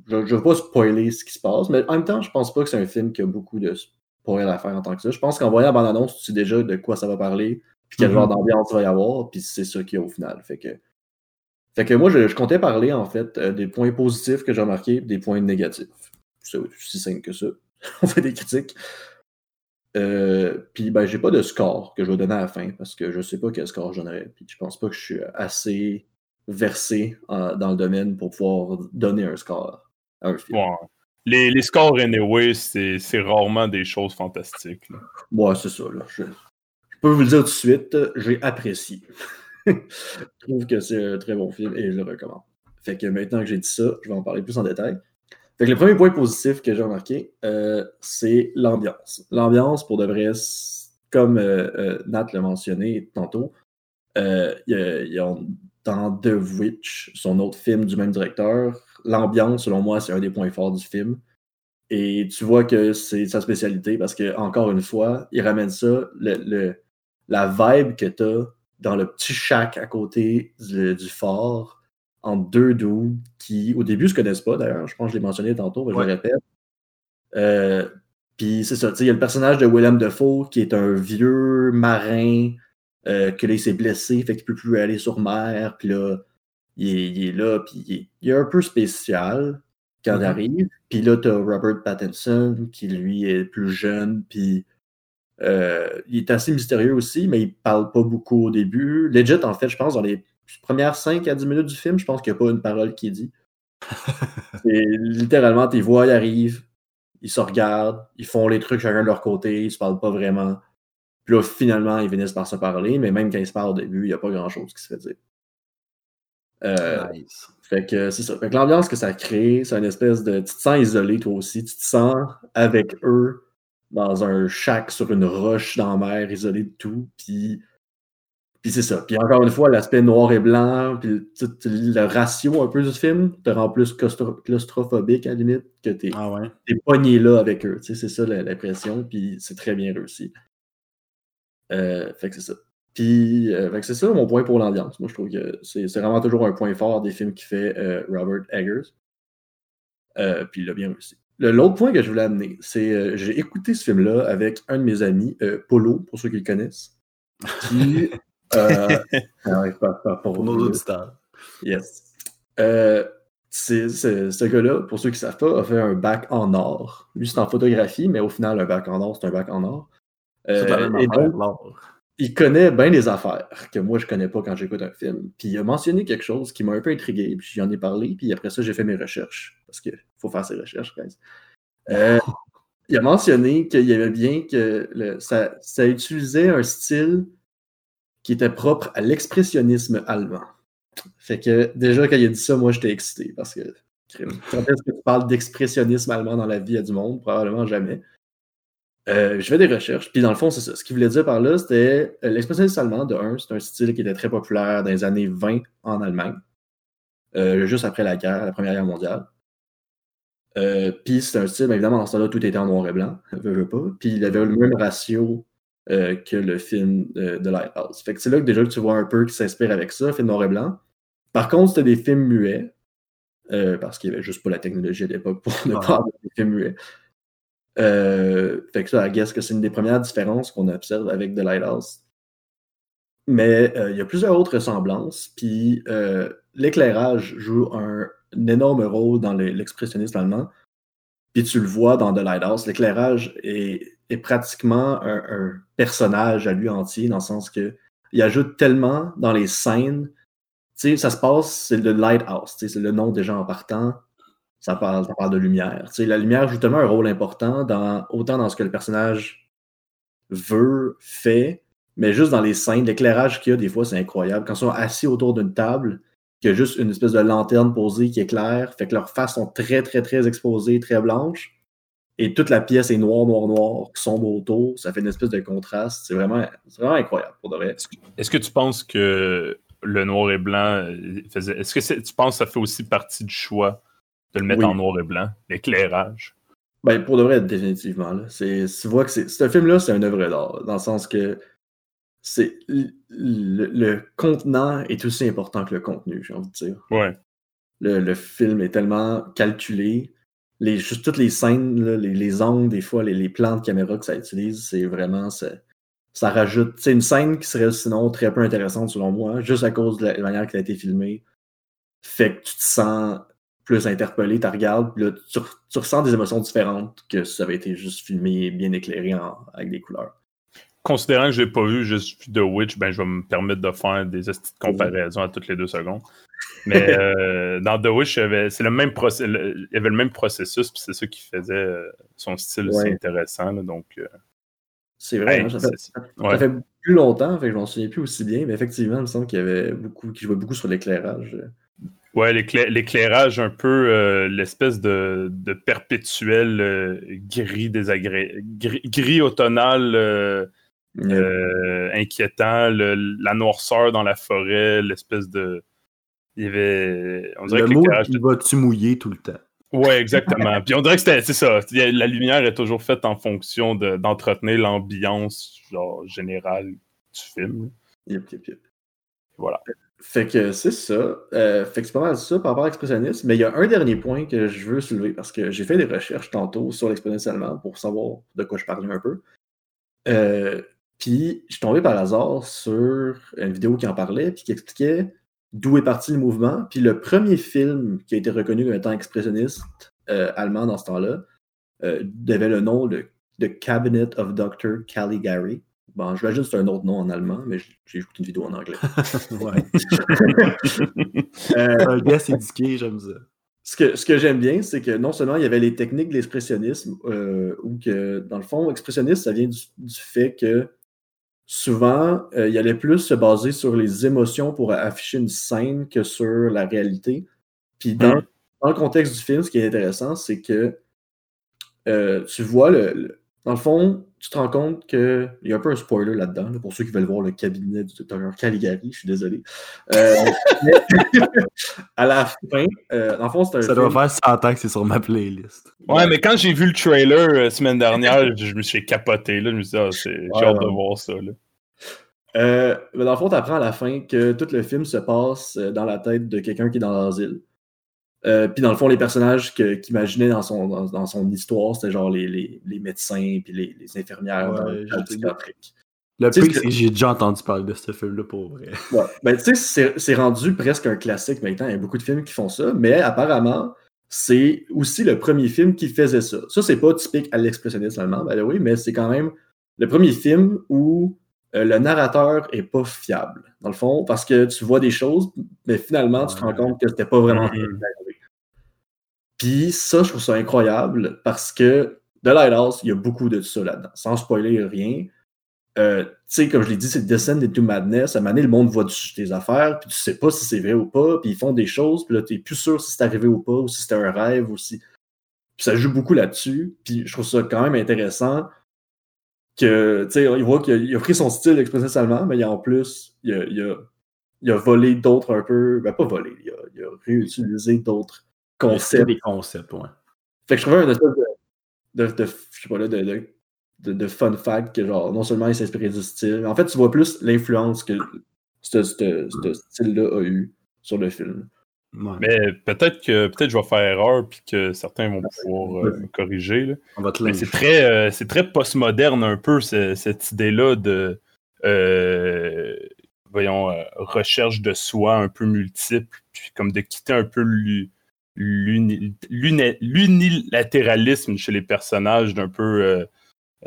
Speaker 2: je ne vais pas spoiler ce qui se passe, mais en même temps, je pense pas que c'est un film qui a beaucoup de pour rien à faire en tant que ça. Je pense qu'en voyant la bande-annonce, tu sais déjà de quoi ça va parler, puis quel genre mhm. d'ambiance il va y avoir, puis c'est ça qu'il y a au final. Fait que, fait que moi, je, comptais parler en fait euh, des points positifs que j'ai remarqués, des points négatifs. C'est aussi simple que ça. On fait des critiques. Euh, puis ben, j'ai pas de score que je vais donner à la fin parce que je sais pas quel score j'en aurais. Puis je pense pas que je suis assez versé dans le domaine pour pouvoir donner un score à un film
Speaker 3: les, les scores anyway, c'est rarement des choses fantastiques.
Speaker 2: Ouais, c'est ça. Là. Je, peux vous le dire tout de suite, j'ai apprécié. je trouve que c'est un très bon film et je le recommande. Fait que maintenant que j'ai dit ça, je vais en parler plus en détail. Fait que le premier point positif que j'ai remarqué, euh, c'est l'ambiance. L'ambiance, pour de vrai, comme euh, euh, Nat l'a mentionné tantôt, dans The Witch, son autre film du même directeur, l'ambiance, selon moi, c'est un des points forts du film. Et tu vois que c'est sa spécialité parce que, encore une fois, il ramène ça, le, la vibe que tu as dans le petit shack à côté du, fort, en deux doux qui, au début, se connaissent pas d'ailleurs. Je pense que je l'ai mentionné tantôt, mais je le répète. Euh, puis c'est ça, il y a le personnage de Willem Dafoe qui est un vieux marin euh, que là, il s'est blessé, fait qu'il peut plus aller sur mer, puis là, il est, là, puis il est, un peu spécial quand il mm-hmm. arrive. Puis là, tu as Robert Pattinson, qui lui est plus jeune, puis euh, il est assez mystérieux aussi, mais il parle pas beaucoup au début. Legit, en fait, je pense, dans les premières 5 à 10 minutes du film, je pense qu'il n'y a pas une parole qui est dit. Et littéralement, tes voix, ils arrivent, ils se regardent, ils font les trucs chacun de leur côté, ils se parlent pas vraiment. Puis là, finalement, ils finissent par se parler, mais même quand ils se parlent au début, il n'y a pas grand-chose qui se fait dire. Euh, fait que c'est ça. Fait que l'ambiance que ça crée, c'est une espèce de. Tu te sens isolé toi aussi. Tu te sens avec eux dans un shack sur une roche dans la mer, isolé de tout. Puis, puis c'est ça. Puis encore une fois, l'aspect noir et blanc, puis le ratio un peu du film te rend plus claustrophobique à la limite que t'es
Speaker 1: ah ouais.
Speaker 2: es pogné là avec eux. C'est ça l'impression. Puis c'est très bien réussi. Euh, fait que c'est ça. Puis, euh, c'est ça mon point pour l'ambiance. Moi, je trouve que c'est vraiment toujours un point fort des films qui fait euh, Robert Eggers. Euh, puis il l'a bien réussi. L'autre point que je voulais amener, c'est j'ai écouté ce film-là avec un de mes amis, Polo, pour ceux qui le connaissent. Qui.
Speaker 1: pour nos auditeurs.
Speaker 2: Yes. ce gars-là, pour ceux qui ne savent pas, a fait un bac en or. Lui, c'est en photographie, mais au final, un bac en or, c'est un bac en or.
Speaker 1: Euh, et donc,
Speaker 2: il connaît bien des affaires que moi je connais pas quand j'écoute un film. Puis il a mentionné quelque chose qui m'a un peu intrigué, puis j'en ai parlé, puis après ça j'ai fait mes recherches parce qu'il faut faire ses recherches, guys. Euh, il a mentionné qu'il y avait bien que ça, ça, utilisait un style qui était propre à l'expressionnisme allemand. Fait que déjà quand il a dit ça, moi j'étais excité parce que quand est-ce que tu parles d'expressionnisme allemand dans la vie du monde? Probablement jamais. Euh, je fais des recherches, puis dans le fond, c'est ça. Ce qu'il voulait dire par là, c'était euh, l'expressionnisme allemand, de un, c'est un style qui était très populaire dans les années 20 en Allemagne, euh, juste après la guerre, la Première Guerre mondiale. puis c'est un style, évidemment, dans ce temps-là, tout était en noir et blanc, veux, veux pas. Puis il avait le même ratio que le film de Lighthouse. Fait que c'est là que déjà que tu vois un peu qui s'inspire avec ça, film noir et blanc. Par contre, c'était des films muets, parce qu'il n'y avait juste pas la technologie à l'époque pour ne pas avoir des films muets. Euh, fait que ça, I guess que c'est une des premières différences qu'on observe avec The Lighthouse. Mais euh, il y a plusieurs autres ressemblances. Puis euh, l'éclairage joue un, énorme rôle dans le- l'expressionnisme allemand. Puis tu le vois dans The Lighthouse, l'éclairage est, pratiquement un, personnage à lui entier, dans le sens que il ajoute tellement dans les scènes. Tu sais, ça se passe, c'est le Lighthouse, c'est le nom déjà en partant. Ça parle, ça parle de lumière. La lumière joue tellement un rôle important, dans, autant dans ce que le personnage veut, fait, mais juste dans les scènes, l'éclairage qu'il y a, des fois, c'est incroyable. Quand ils sont assis autour d'une table, qu'il y a juste une espèce de lanterne posée qui éclaire, fait que leurs faces sont très, très, très exposées, très blanches, et toute la pièce est noire, noire, noire, sombre autour, ça fait une espèce de contraste. C'est vraiment, vraiment incroyable, pour de.
Speaker 3: Est-ce que tu penses que le noir et blanc euh, faisait. Est-ce que tu penses que ça fait aussi partie du choix de le mettre
Speaker 2: Oui.
Speaker 3: en noir et blanc, l'éclairage?
Speaker 2: Ben, pour de vrai, définitivement. Là. C'est, tu vois que c'est, ce film-là, c'est une œuvre d'art, dans le sens que c'est le, contenant est aussi important que le contenu, j'ai envie de dire.
Speaker 3: Ouais.
Speaker 2: Le, le film est tellement calculé. Les, juste toutes les scènes, là, les, les angles, des fois, les, les plans de caméra que ça utilise, c'est vraiment. Ça, ça rajoute. C'est une scène qui serait sinon très peu intéressante selon moi, juste à cause de la manière qu'elle a été filmée. Fait que tu te sens plus interpellé, tu regardes, puis là, tu, tu ressens des émotions différentes que si ça avait été juste filmé, bien éclairé en- avec des couleurs.
Speaker 3: Considérant que je l'ai pas vu, juste The Witch, ben, je vais me permettre de faire des petites comparaisons à toutes les deux secondes. Mais euh, dans The Witch, il y avait, le même procé- le- il y avait le même processus, puis c'est ça qui faisait euh, son style
Speaker 2: Ouais.
Speaker 3: c'est intéressant. là, donc, euh,
Speaker 2: C'est vrai, hein, ça, fait, ça
Speaker 3: ouais.
Speaker 2: fait plus longtemps, fait que je m'en souviens plus aussi bien, mais effectivement, il me semble qu'il y avait beaucoup, qu'il jouait beaucoup sur l'éclairage.
Speaker 3: Ouais, l'éclair- l'éclairage, un peu euh, l'espèce de, de perpétuel euh, gris désagré... gris, gris automnal euh, inquiétant, le- la noirceur dans la forêt, l'espèce de. Il y avait. On dirait
Speaker 1: Le
Speaker 3: que
Speaker 1: mot, va-tu mouiller tout le temps?
Speaker 3: Ouais, exactement. Puis on dirait que c'était, c'est ça. La lumière est toujours faite en fonction de- d'entretenir l'ambiance genre générale du film.
Speaker 2: Yep, yep, yep.
Speaker 3: Voilà.
Speaker 2: Fait que c'est ça. Euh, fait que c'est pas mal ça par rapport à l'expressionnisme. Mais il y a un dernier point que je veux soulever parce que j'ai fait des recherches tantôt sur l'expressionnisme allemand pour savoir de quoi je parlais un peu. Euh, puis je suis tombé par hasard sur une vidéo qui en parlait puis qui expliquait d'où est parti le mouvement. Puis le premier film qui a été reconnu comme étant expressionniste euh, allemand dans ce temps-là avait le nom de The Cabinet of Dr. Caligari. Bon, j'imagine que c'est un autre nom en allemand, mais j'ai écouté une vidéo en anglais.
Speaker 1: ouais.
Speaker 2: Euh,
Speaker 1: Un gars éduqué, j'aime ça.
Speaker 2: ce que, ce que j'aime bien, c'est que non seulement il y avait les techniques de l'expressionnisme, euh, ou que dans le fond, expressionniste, ça vient du, du fait que souvent, euh, il allait plus se baser sur les émotions pour afficher une scène que sur la réalité. Puis dans,
Speaker 3: Mm.
Speaker 2: dans le contexte du film, ce qui est intéressant, c'est que euh, tu vois le, le- Dans le fond, tu te rends compte qu'il y a un peu un spoiler là-dedans, là, pour ceux qui veulent voir le cabinet du docteur Caligari, je suis désolé. Euh, à la fin, euh, dans le fond, c'est un
Speaker 1: Ça
Speaker 2: film-
Speaker 1: doit faire 100 ans que c'est sur ma playlist.
Speaker 3: Ouais, mais quand j'ai vu le trailer euh, semaine dernière, je me suis capoté. Là. Je me suis dit, ah, c'est- j'ai
Speaker 2: Ouais,
Speaker 3: hâte de voir ça. Là.
Speaker 2: Euh, mais dans le fond, tu apprends à la fin que tout le film se passe dans la tête de quelqu'un qui est dans l'asile. Euh, puis dans le fond, les personnages qu'il imaginait dans son, dans, dans son histoire, c'était genre les, les, les médecins puis les, les infirmières
Speaker 1: Ouais,
Speaker 2: dans psychiatrique.
Speaker 1: Le pire,
Speaker 2: ce
Speaker 1: c'est que j'ai déjà entendu parler de ce film-là pour vrai.
Speaker 2: Ouais. Ben, tu sais, c'est c'est rendu presque un classique maintenant. Il y a beaucoup de films qui font ça, mais apparemment, c'est aussi le premier film qui faisait ça. Ça, c'est pas typique à l'expressionnisme allemand, by the way, mais c'est quand même le premier film où euh, le narrateur est pas fiable, dans le fond, parce que tu vois des choses, mais finalement, tu te rends compte que c'était pas vraiment. Puis ça, je trouve ça incroyable parce que The Lighthouse, il y a beaucoup de ça là-dedans. Sans spoiler rien, euh, tu sais, comme je l'ai dit, c'est Descend into Madness. À un moment donné, le monde voit des affaires, puis tu sais pas si c'est vrai ou pas, puis ils font des choses, puis là, t'es plus sûr si c'est arrivé ou pas, ou si c'était un rêve, ou si. Puis ça joue beaucoup là-dessus, puis je trouve ça quand même intéressant que, tu sais, il voit qu'il a, pris son style allemand, mais il a en plus, il a, il a, il a volé d'autres un peu, ben pas volé, il a, il a réutilisé d'autres concepts
Speaker 1: des concepts, ouais.
Speaker 2: fait que je trouvais un espèce de, de, de- je sais pas là, de, de, fun fact que genre, non seulement il s'inspirait du style, mais en fait, tu vois plus l'influence que ce style-là a eu sur le film.
Speaker 1: Ouais.
Speaker 3: Mais peut-être que peut-être je vais faire erreur puis que certains vont pouvoir euh, me corriger. là.
Speaker 1: On va te
Speaker 3: Mais c'est très, euh, c'est très postmoderne un peu ce- cette idée-là de euh, voyons euh, recherche de soi un peu multiple puis comme de quitter un peu l'unilatéralisme chez les personnages d'un peu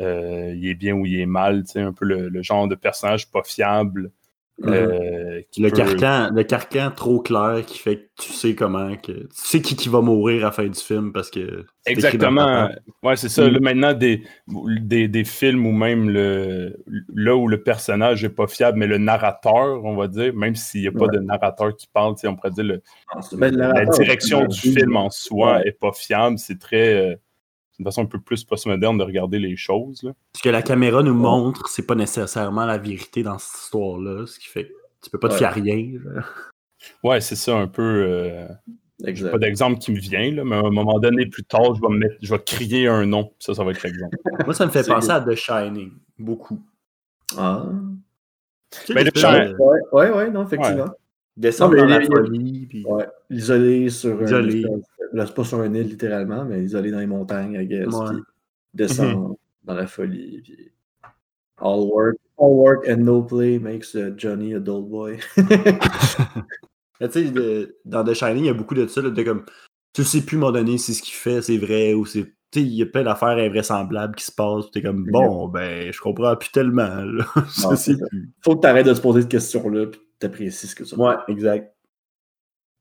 Speaker 3: il est bien ou il est mal, un peu le, genre de personnage pas fiable.
Speaker 1: Mhm. Euh, le, carcan, le carcan trop clair qui fait que tu sais comment que tu sais qui, qui va mourir à la fin du film parce que
Speaker 3: exactement ouais c'est ça mhm. maintenant des, des, films où même le là où le personnage est pas fiable mais le narrateur on va dire même s'il n'y a pas de narrateur qui parle on pourrait dire le, ah, la direction du film en soi est pas fiable c'est très euh, une façon un peu plus postmoderne de regarder les choses. Là.
Speaker 1: Ce que la caméra nous montre, c'est pas nécessairement la vérité dans cette histoire-là, ce qui fait que tu peux pas te fier à rien.
Speaker 3: Ouais, c'est ça un peu. Euh... J'ai pas d'exemple qui me vient, là, mais à un moment donné, plus tard, je vais, me mettre, je vais crier un nom. Ça, ça va être l'exemple.
Speaker 1: Moi, ça me fait penser à The Shining, beaucoup.
Speaker 2: Ah.
Speaker 3: Mais The Shining.
Speaker 2: Ouais, ouais, ouais, non, effectivement.
Speaker 1: Descendre dans la folie. Puis...
Speaker 2: Ouais, isolé sur isolé. C'est pas sur un île littéralement, mais isolé dans les montagnes, I guess. Puis descendre mhm. dans la folie. Puis all work, all work and no play makes uh, Johnny a dull boy.
Speaker 1: tu sais, dans The Shining, il y a beaucoup de ça, de comme tu sais plus m'en donner si ce qu'il fait c'est vrai ou c'est. Tu sais, il y a plein d'affaires invraisemblables qui se passent. Tu es comme, bon, ben, je comprends plus tellement.
Speaker 2: Faut que tu arrêtes de te poser cette question-là, puis t'apprécies ce que tu
Speaker 1: Ouais, exact.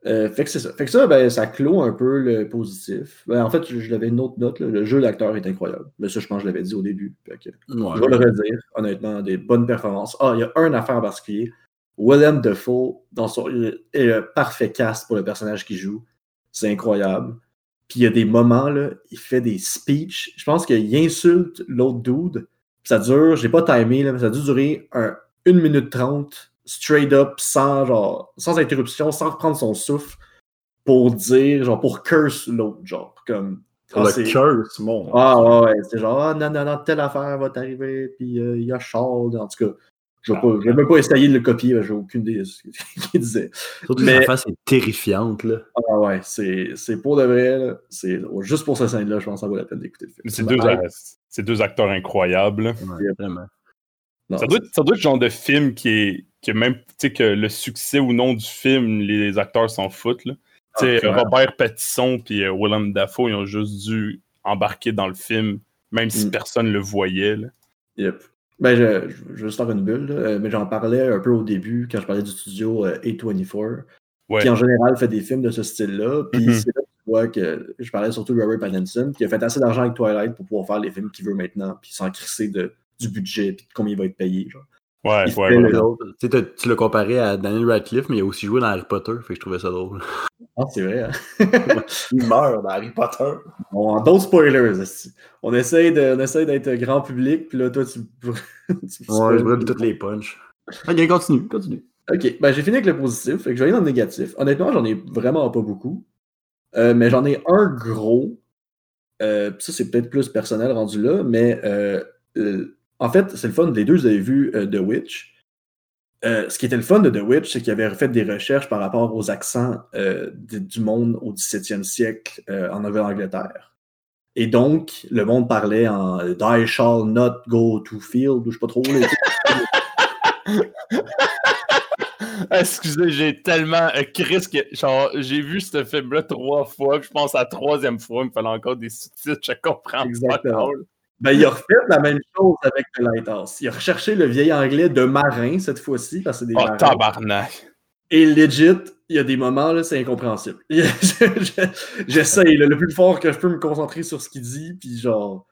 Speaker 2: Euh, fait que c'est ça. Fait que ça, ben, ça clôt un peu le positif. Ben, en fait, je, l'avais une autre note. Le jeu d'acteur est incroyable. Mais ça, je pense que je l'avais dit au début. Je vais le redire. Honnêtement, des bonnes performances. Ah, il y a un affaire en particulier. Willem Dafoe, dans son, est le parfait cast pour le personnage qu'il joue. C'est incroyable. Puis il y a des moments, là, il fait des speeches. Je pense qu'il insulte l'autre dude. Ça dure, j'ai pas timé, là, mais ça a dû durer un, 1 minute 30 straight up, sans, genre, sans interruption, sans reprendre son souffle, pour dire, genre, pour curse l'autre, genre, comme.
Speaker 1: Pour le curse, mon.
Speaker 2: Ah ouais, ouais, c'est genre, ah non, non, non, telle affaire va t'arriver, puis euh, il y a Charles, en tout cas. Je vais même pas essayer de le copier, j'ai aucune idée de ce qu'il disait.
Speaker 1: Surtout Mais... la face est terrifiante, là.
Speaker 2: Ah ouais, c'est pour de vrai, là. Juste pour cette scène-là, je pense que ça vaut la peine d'écouter le film.
Speaker 3: C'est deux, deux, acteurs incroyables.
Speaker 1: Ouais, vraiment.
Speaker 3: Ça, doit, ça doit être le genre de film qui est, que même que le succès ou non du film, les acteurs s'en foutent. Là. Ah, Robert Pattisson et euh, Willem Dafoe, ils ont juste dû embarquer dans le film, même si mm. personne ne le voyait. Là.
Speaker 2: Yep. Ben, je, je, veux juste faire une bulle, euh, mais j'en parlais un peu au début quand je parlais du studio euh, A24, qui en général fait des films de ce style-là. Puis mm-hmm. c'est là que tu vois que je parlais surtout de Robert Pattinson, qui a fait assez d'argent avec Twilight pour pouvoir faire les films qu'il veut maintenant, puis s'en crisser de, du budget, puis de combien il va être payé. Genre.
Speaker 3: Ouais, ouais,
Speaker 1: Tu l'as comparé à Daniel Radcliffe, mais il a aussi joué dans Harry Potter, fait que je trouvais ça drôle.
Speaker 2: Ah, c'est vrai, hein?
Speaker 1: il meurt dans Harry Potter.
Speaker 2: Bon, d'autres spoilers, on essaye, de, on essaye d'être grand public, puis là, toi, tu.
Speaker 1: tu ouais, je brûle toutes les punches. Ok, continue, continue.
Speaker 2: Ok, ben j'ai fini avec le positif, fait que je vais aller dans le négatif. Honnêtement, j'en ai vraiment pas beaucoup. Euh, mais j'en ai un gros. Euh, ça, c'est peut-être plus personnel rendu là, mais euh, en fait, c'est le fun. Les deux, vous avez vu euh, The Witch. Euh, ce qui était le fun de The Witch, c'est qu'il avait fait des recherches par rapport aux accents euh, du monde au 17e siècle en Nouvelle-Angleterre. Et donc, le monde parlait en I shall not go to field, ou je sais pas trop.
Speaker 3: Excusez, j'ai tellement. Chris, genre, j'ai vu ce film-là trois fois, je pense à la troisième fois, il me fallait encore des sous-titres, je comprends
Speaker 2: Exactement. Ben, il a refait la même chose avec The Lighthouse. Il a recherché le vieil anglais de marin cette fois-ci, parce que c'est des
Speaker 3: oh, tabarnak!
Speaker 2: Et legit, il y a des moments, là, c'est incompréhensible. J'essaye, le plus fort que je peux me concentrer sur ce qu'il dit, puis genre...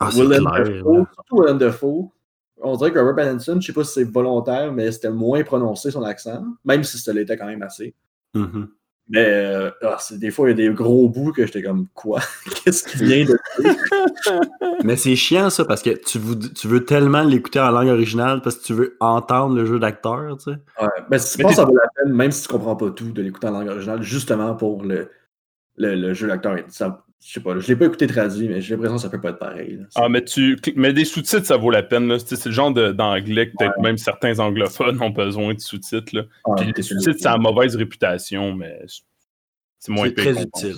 Speaker 1: Ah, Willem Dafoe,
Speaker 2: surtout Willem Dafoe, on dirait que Robert Pattinson, je sais pas si c'est volontaire, mais c'était moins prononcé son accent, même si ça l'était quand même assez.
Speaker 1: Mm-hmm.
Speaker 2: Mais euh, ah, des fois, il y a des gros bouts que j'étais comme quoi? Qu'est-ce qui vient de
Speaker 1: Mais c'est chiant ça parce que tu, tu veux tellement l'écouter en langue originale parce que tu veux entendre le jeu d'acteur, tu sais.
Speaker 2: Ouais, mais je pense que ça vaut la peine, même si tu comprends pas tout, de l'écouter en langue originale, justement pour le, le, jeu d'acteur. Je sais pas, je l'ai pas écouté traduit, mais j'ai l'impression que ça peut pas être pareil.
Speaker 3: Ah, mais tu mais des sous-titres, ça vaut la peine. C'est le genre d'anglais que peut-être même certains anglophones ont besoin de sous-titres. Puis les sous-titres, ça a mauvaise réputation, mais c'est moins
Speaker 1: très utile.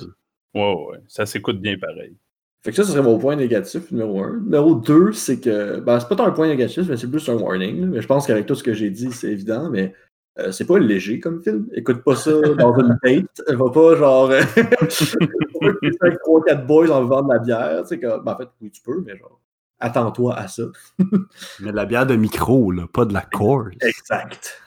Speaker 3: Ouais, ouais. Ça s'écoute bien pareil.
Speaker 2: Fait que ça, ce serait mon point négatif numéro un. Numéro deux, c'est que. Ben, c'est pas tant un point négatif, mais c'est plus un warning. Mais je pense qu'avec tout ce que j'ai dit, c'est évident. Mais Euh, c'est pas léger comme film. Écoute pas ça dans une date. Va pas genre. 3-4 boys en buvant de la bière. Tu sais, comme, ben, en fait, oui, tu peux, mais genre. Attends-toi à ça.
Speaker 1: Mais de la bière de micro, là, pas de la course.
Speaker 2: Exact.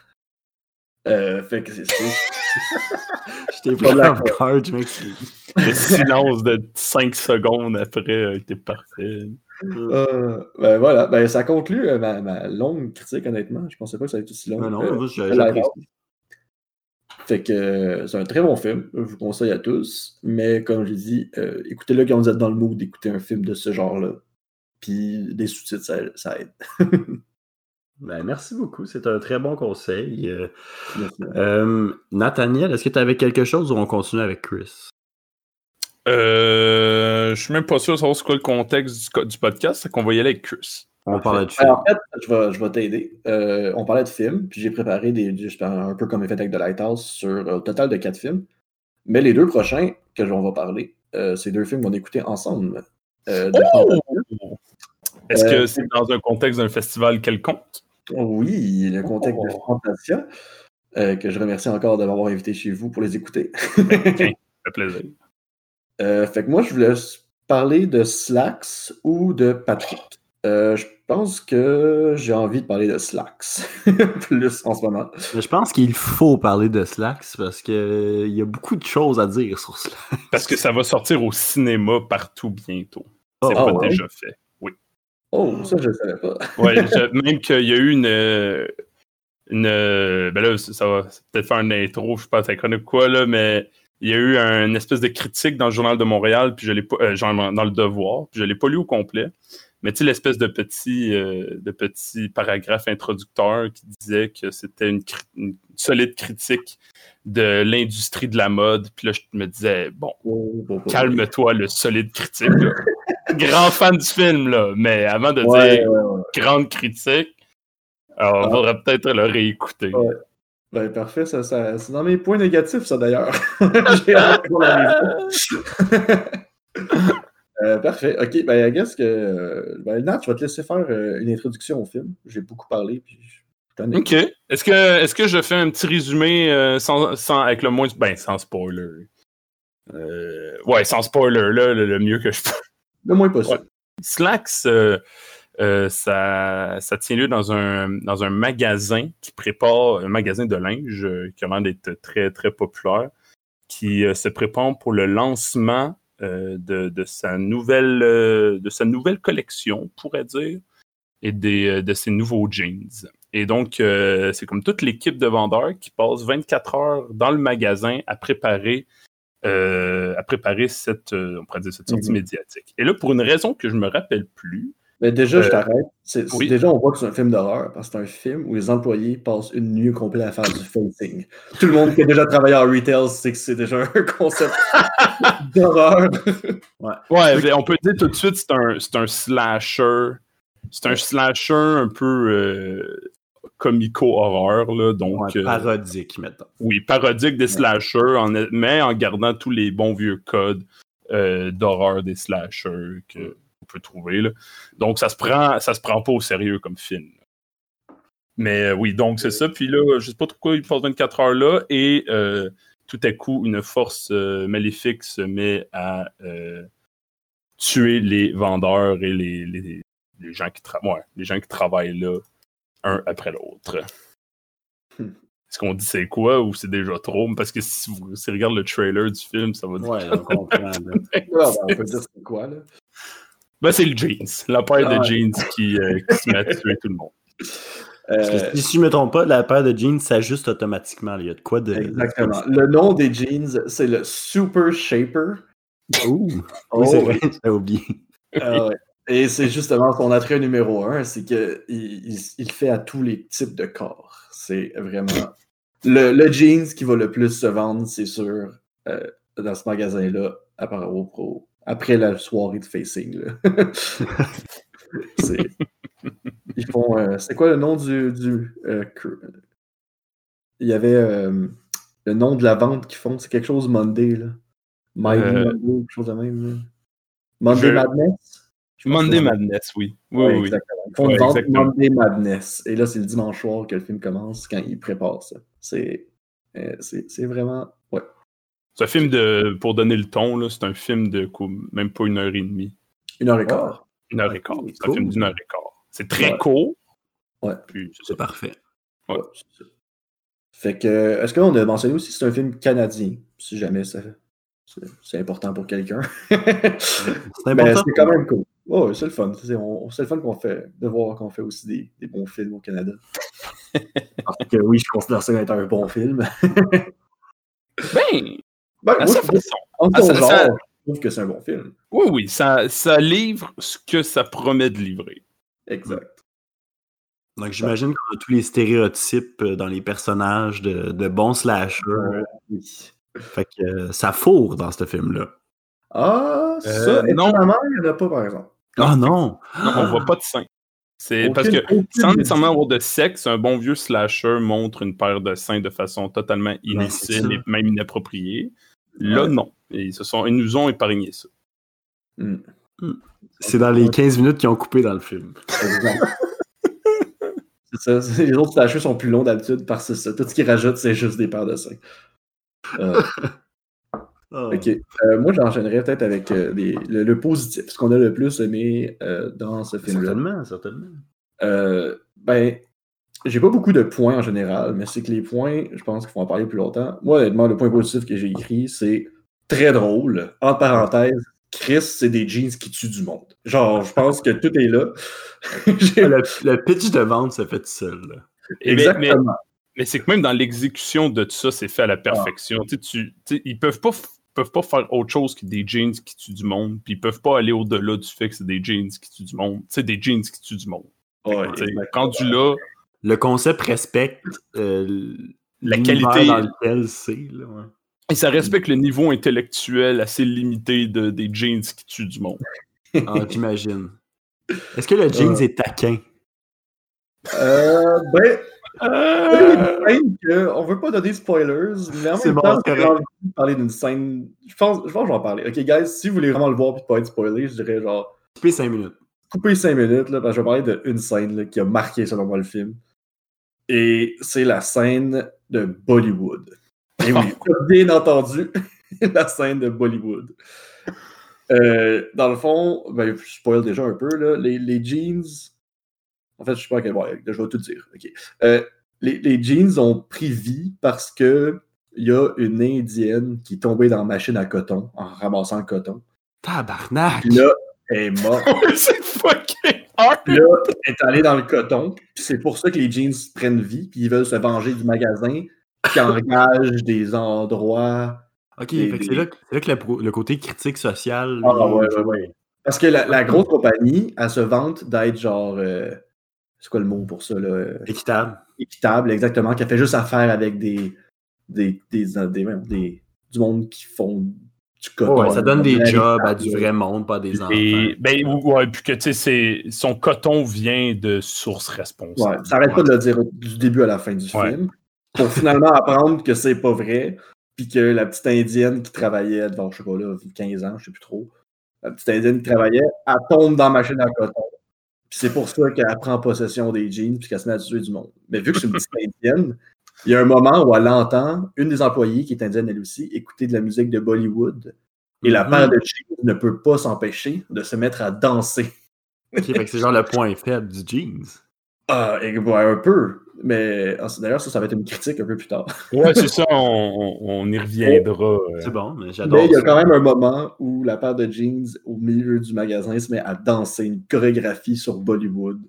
Speaker 2: Euh, fait que c'est ça.
Speaker 1: Je t'ai
Speaker 2: Pas
Speaker 1: pris
Speaker 2: de la
Speaker 1: card, je m'excuse.
Speaker 3: Le silence de 5 secondes après a été parfait.
Speaker 2: Euh, ben voilà, ben, ça conclut euh, ma, ma longue critique, honnêtement. Je pensais pas que ça allait être aussi long.
Speaker 1: Non, non,
Speaker 2: Euh,
Speaker 1: moi.
Speaker 2: Fait que euh, c'est un très bon film, je vous conseille à tous. Mais comme je dit, euh, écoutez-le quand vous êtes dans le mood d'écouter un film de ce genre-là. Puis des sous-titres, ça, ça aide.
Speaker 1: Ben, merci beaucoup, c'est un très bon conseil. Euh, euh, Nathaniel, est-ce que tu avais quelque chose ou on continue avec Chris?
Speaker 3: Euh, je suis même pas sûr de savoir c'est quoi le contexte du, podcast, c'est qu'on va y aller avec Chris.
Speaker 1: On parlait de
Speaker 2: Ben,
Speaker 1: film.
Speaker 2: en fait, je vais, je vais t'aider. Euh, on parlait de films, puis j'ai préparé des, un, peu comme effet avec The Lighthouse sur euh, au total de quatre films. Mais les deux prochains que on va parler, euh, c'est deux films qu'on a écoutés ensemble. Euh,
Speaker 3: Oh! Est-ce
Speaker 2: Euh,
Speaker 3: que c'est dans un contexte d'un festival quelconque?
Speaker 2: Oui, le contexte de Fantasia, euh, que je remercie encore de m'avoir invité chez vous pour les écouter.
Speaker 3: Ça fait plaisir.
Speaker 2: Euh, fait que moi, je voulais parler de Slacks ou de Patrick. Euh, je pense que j'ai envie de parler de Slacks plus en ce moment.
Speaker 1: Mais je pense qu'il faut parler de Slacks parce qu'il y a beaucoup de choses à dire sur Slacks.
Speaker 3: Parce que ça va sortir au cinéma partout bientôt. C'est
Speaker 2: Ah
Speaker 3: pas
Speaker 2: ouais?
Speaker 3: déjà fait.
Speaker 2: Oh, ça, je ne savais pas.
Speaker 3: Ouais, je- même qu'il y a eu une. euh, une euh, ben là, ça va peut-être faire une intro, je sais pas, ça chronique quoi, là, mais il y a eu un espèce de critique dans le Journal de Montréal, puis je l'ai pas. euh, dans le Devoir, puis je l'ai pas lu au complet. Mais tu sais, l'espèce de petit, euh, de petit paragraphe introducteur qui disait que c'était une, une solide critique de l'industrie de la mode. Puis là, je me disais, bon, calme-toi, le solide critique. là. Grand fan du film, là. Mais avant de
Speaker 2: Ouais,
Speaker 3: dire
Speaker 2: ouais, ouais.
Speaker 3: grande critique, alors, on
Speaker 2: Ah.
Speaker 3: faudrait peut-être le réécouter.
Speaker 2: Ouais. Ben, parfait, ça, ça- c'est dans mes points négatifs, ça d'ailleurs. J'ai hâte. Euh, parfait. Ok, ben, I guess que. Ben, Nat, je vais te laisser faire euh, une introduction au film. J'ai beaucoup parlé, puis.
Speaker 3: Ok. Est-ce que, est que je fais un petit résumé euh, sans, sans- avec le moins. Ben, sans spoiler? Ouais, sans spoiler, là, le, le mieux que je peux.
Speaker 2: Le moins possible.
Speaker 3: Slacks, euh, ça, ça tient lieu dans un, dans un magasin qui prépare, un magasin de linge euh, qui a l'air d'être très, très populaire, qui euh, se prépare pour le lancement de, de, sa nouvelle, de sa nouvelle collection, on pourrait dire, et des, de ses nouveaux jeans. Et donc, c'est comme toute l'équipe de vendeurs qui passe 24 heures dans le magasin à préparer à préparer cette, on pourrait dire cette sortie
Speaker 2: Mhm.
Speaker 3: médiatique. Et là, pour une raison que je me rappelle plus,
Speaker 2: Mais déjà, je
Speaker 3: Euh,
Speaker 2: t'arrête.
Speaker 3: Oui.
Speaker 2: Déjà, on voit que c'est un film d'horreur parce que c'est un film où les employés passent une nuit complète à faire du facing. Tout le monde qui a déjà travaillé en retail sait que c'est déjà un concept d'horreur.
Speaker 3: ouais, mais on peut dire tout de suite, c'est un, c'est un slasher. C'est un slasher un peu euh, comico-horreur, là, donc
Speaker 1: Ouais,
Speaker 3: euh,
Speaker 1: parodique, mettons.
Speaker 3: oui, parodique des slashers, en, mais en gardant tous les bons vieux codes euh, d'horreur des slashers peut trouver. Là. Donc, ça se prend, ça se prend pas au sérieux comme film. Mais euh, oui, donc c'est ça. Puis là, je sais pas pourquoi il passe 24 heures là et euh, tout à coup, une force euh, maléfique se met à tuer les vendeurs et les, les, les gens qui ouais, les gens qui travaillent là, un après l'autre. Est-ce qu'on dit c'est quoi ou c'est déjà trop? Parce que si vous si le trailer du film, ça va dire.
Speaker 1: Ouais, on comprend. là.
Speaker 2: Ben, on peut dire c'est quoi, là?
Speaker 3: Ben, c'est le jeans. La paire
Speaker 2: Ah.
Speaker 3: de jeans qui, euh, qui se met à tuer tout le monde.
Speaker 1: Parce
Speaker 2: Euh,
Speaker 1: que si je ne me trompe pas, la paire de jeans s'ajuste automatiquement. Il y a de quoi de.
Speaker 2: exactement. Le nom des jeans, c'est le Super Shaper.
Speaker 1: Ouh.
Speaker 2: Oh,
Speaker 1: oui, c'est vrai, j'ai oublié.
Speaker 2: Ah ouais. Et c'est justement son attrait numéro un, c'est qu'il il, il fait à tous les types de corps. C'est vraiment le, le jeans qui va le plus se vendre, c'est sûr, euh, dans ce magasin-là, à part au pro, après la soirée de facing. là. ils font. euh, c'est quoi le nom du. du euh, il y avait euh, le nom de la vente qu'ils font, c'est quelque chose Monday, là. Monday, quelque chose de même. là. Monday
Speaker 3: je-
Speaker 2: Madness?
Speaker 3: Monday Madness, oui. Oui,
Speaker 2: Ouais,
Speaker 3: oui.
Speaker 2: exactement. Ils font
Speaker 3: Ouais,
Speaker 2: une vente
Speaker 3: exactement.
Speaker 2: Monday Madness. Et là, c'est le dimanche soir que le film commence quand ils préparent ça. C'est c'est c'est vraiment.
Speaker 3: C'est un film de. Pour donner le ton, là, c'est un film de même pas une heure et demie.
Speaker 2: Une heure et quart.
Speaker 3: Une heure et quart.
Speaker 1: Ok,
Speaker 3: C'est un film d'une heure et quart. C'est très
Speaker 2: Ouais.
Speaker 3: court.
Speaker 2: Ouais.
Speaker 3: Puis c'est
Speaker 1: parfait.
Speaker 3: Ouais.
Speaker 2: Ouais, c'est ça. Fait que, est-ce qu'on a mentionné aussi que c'est un film canadien, si jamais ça- c'est c'est important pour quelqu'un?
Speaker 1: C'est important.
Speaker 2: c'est quand même cool. Ouais, c'est le fun. C'est le fun qu'on fait, de voir qu'on fait aussi des, des bons films au Canada. Parce que oui, je considère ça être un bon film.
Speaker 3: Ben,
Speaker 2: Ben,
Speaker 3: à sa façon.
Speaker 2: en
Speaker 3: à
Speaker 2: son
Speaker 3: sa-
Speaker 2: genre,
Speaker 3: ça-
Speaker 2: je trouve que c'est un bon film.
Speaker 3: Oui, oui, ça, ça livre ce que ça promet de livrer.
Speaker 2: Exact.
Speaker 1: Donc j'imagine qu'on a tous les stéréotypes euh, dans les personnages de, de bons slashers.
Speaker 2: Oui.
Speaker 1: Fait que euh, ça fourre dans ce film-là.
Speaker 2: Ah, ça,
Speaker 3: Euh, non.
Speaker 2: il n'y en a pas, par exemple.
Speaker 1: Ah non!
Speaker 3: Non, on voit pas de sein. C'est parce que sans nécessairement avoir de sexe, un bon vieux slasher montre une paire de seins de façon totalement inutile et même inappropriée. Là,
Speaker 2: Ouais.
Speaker 3: non. Et ils, se sont, ils nous ont épargné ça.
Speaker 2: Hmm.
Speaker 1: C'est dans les 15 minutes qu'ils ont coupé dans le film.
Speaker 2: C'est ça. Les autres slashers sont plus longs d'habitude parce que ça. Tout ce qu'ils rajoutent, c'est juste des paires de seins. Euh,
Speaker 1: Ah.
Speaker 2: ok. Euh, moi, j'enchaînerais peut-être avec euh, le, le positif, ce qu'on a le plus aimé euh, dans ce film-là.
Speaker 1: Certainement, certainement.
Speaker 2: Euh, ben, j'ai pas beaucoup de points en général, mais c'est que les points, je pense qu'il faut en parler plus longtemps. Moi, honnêtement, le point positif que j'ai écrit, c'est très drôle. Entre parenthèses, Chris, c'est des jeans qui tuent du monde. Genre, je pense que tout est là.
Speaker 1: Le, le pitch de vente se fait tout seul. là.
Speaker 3: Et mais- mais-
Speaker 2: Exactement.
Speaker 3: Mais c'est que même dans l'exécution de tout ça, c'est fait à la perfection. Tu sais, tu- ils peuvent pas, peuvent pas faire autre chose que des jeans qui tuent du monde, puis ils peuvent pas aller au-delà du fait que c'est des jeans qui tuent du monde. Tu sais, des jeans qui tuent du monde.
Speaker 2: Ouais,
Speaker 3: Tu. Rendu là,
Speaker 1: Le concept respecte euh,
Speaker 3: La qualité-
Speaker 1: dans lequel c'est. là, ouais.
Speaker 3: et ça respecte le niveau intellectuel assez limité de, des jeans qui tuent du monde.
Speaker 1: Ah, j'imagine. Est-ce que le jeans est taquin?
Speaker 2: Euh, ben,
Speaker 3: Euh,
Speaker 2: que, on veut pas donner spoilers, mais en
Speaker 1: C'est
Speaker 2: même
Speaker 1: bon,
Speaker 2: temps,
Speaker 1: c'est
Speaker 2: j'ai
Speaker 1: correct.
Speaker 2: envie de parler d'une scène. Je pense, je pense que je vais en parler. Ok, guys, si vous voulez vraiment le voir et pas être spoilé, je dirais genre
Speaker 1: Coupé 5 minutes.
Speaker 2: couper 5 minutes, là, parce que je vais parler d'une scène là, qui a marqué selon moi le film. Et c'est la scène de Bollywood. Et oui, bien entendu, la scène de Bollywood. Euh, dans le fond, ben, je spoil déjà un peu, là, les, les jeans. En fait, je sais pas à quel point, je vais tout dire. Euh, les, les jeans ont pris vie parce que il y a une Indienne qui est tombée dans la machine à coton en ramassant le coton.
Speaker 1: Tabarnak!
Speaker 2: Puis là, elle est morte.
Speaker 3: c'est fucking
Speaker 2: là, est allée dans le coton. C'est pour ça que les jeans prennent vie. Puis ils veulent se venger du magasin qui engage des endroits.
Speaker 1: Ok,
Speaker 2: Des-
Speaker 1: c'est là, que- c'est là que le, côté critique social.
Speaker 2: Ah, ouais, ouais, ouais. Parce que la, la grosse compagnie, elle se vante d'être genre. euh, c'est quoi le mot pour ça, là?
Speaker 1: Équitable.
Speaker 2: équitable, exactement, qui a fait juste affaire avec des. des, des, des, des- des- du monde qui font du coton.
Speaker 1: Ouais, ça donne des jobs à du vrai monde, pas des enfants.
Speaker 3: Et, ben, ouais, puis que, tu sais, son coton vient de sources
Speaker 2: Ouais,
Speaker 3: responsables.
Speaker 2: ça arrête pas de le dire du début à la fin du
Speaker 3: Ouais.
Speaker 2: film. Pour finalement apprendre que c'est pas vrai. Puis que la petite indienne qui travaillait devant, je sais pas là, 15 ans, je sais plus trop. La petite indienne qui travaillait, elle tombe dans la machine à coton. Puis c'est pour ça qu'elle prend possession des jeans puis qu'elle se met à tuer du monde. Mais vu que c'est une petite indienne, il y a un moment où elle entend une des employées, qui est indienne elle aussi, écouter de la musique de Bollywood. Et la
Speaker 1: Mhm.
Speaker 2: paire de jeans ne peut pas s'empêcher de se mettre à danser.
Speaker 1: Ok, fait que c'est genre le point faible du jeans.
Speaker 2: Ah, et, ouais, un peu. Mais ah, d'ailleurs, ça, ça va être une critique un peu plus tard.
Speaker 3: Ouais, c'est ça, on, on- y reviendra. euh.
Speaker 1: C'est bon, mais j'adore.
Speaker 2: Mais il y a quand même un moment où la paire de jeans au milieu du magasin se met à danser une chorégraphie sur Bollywood.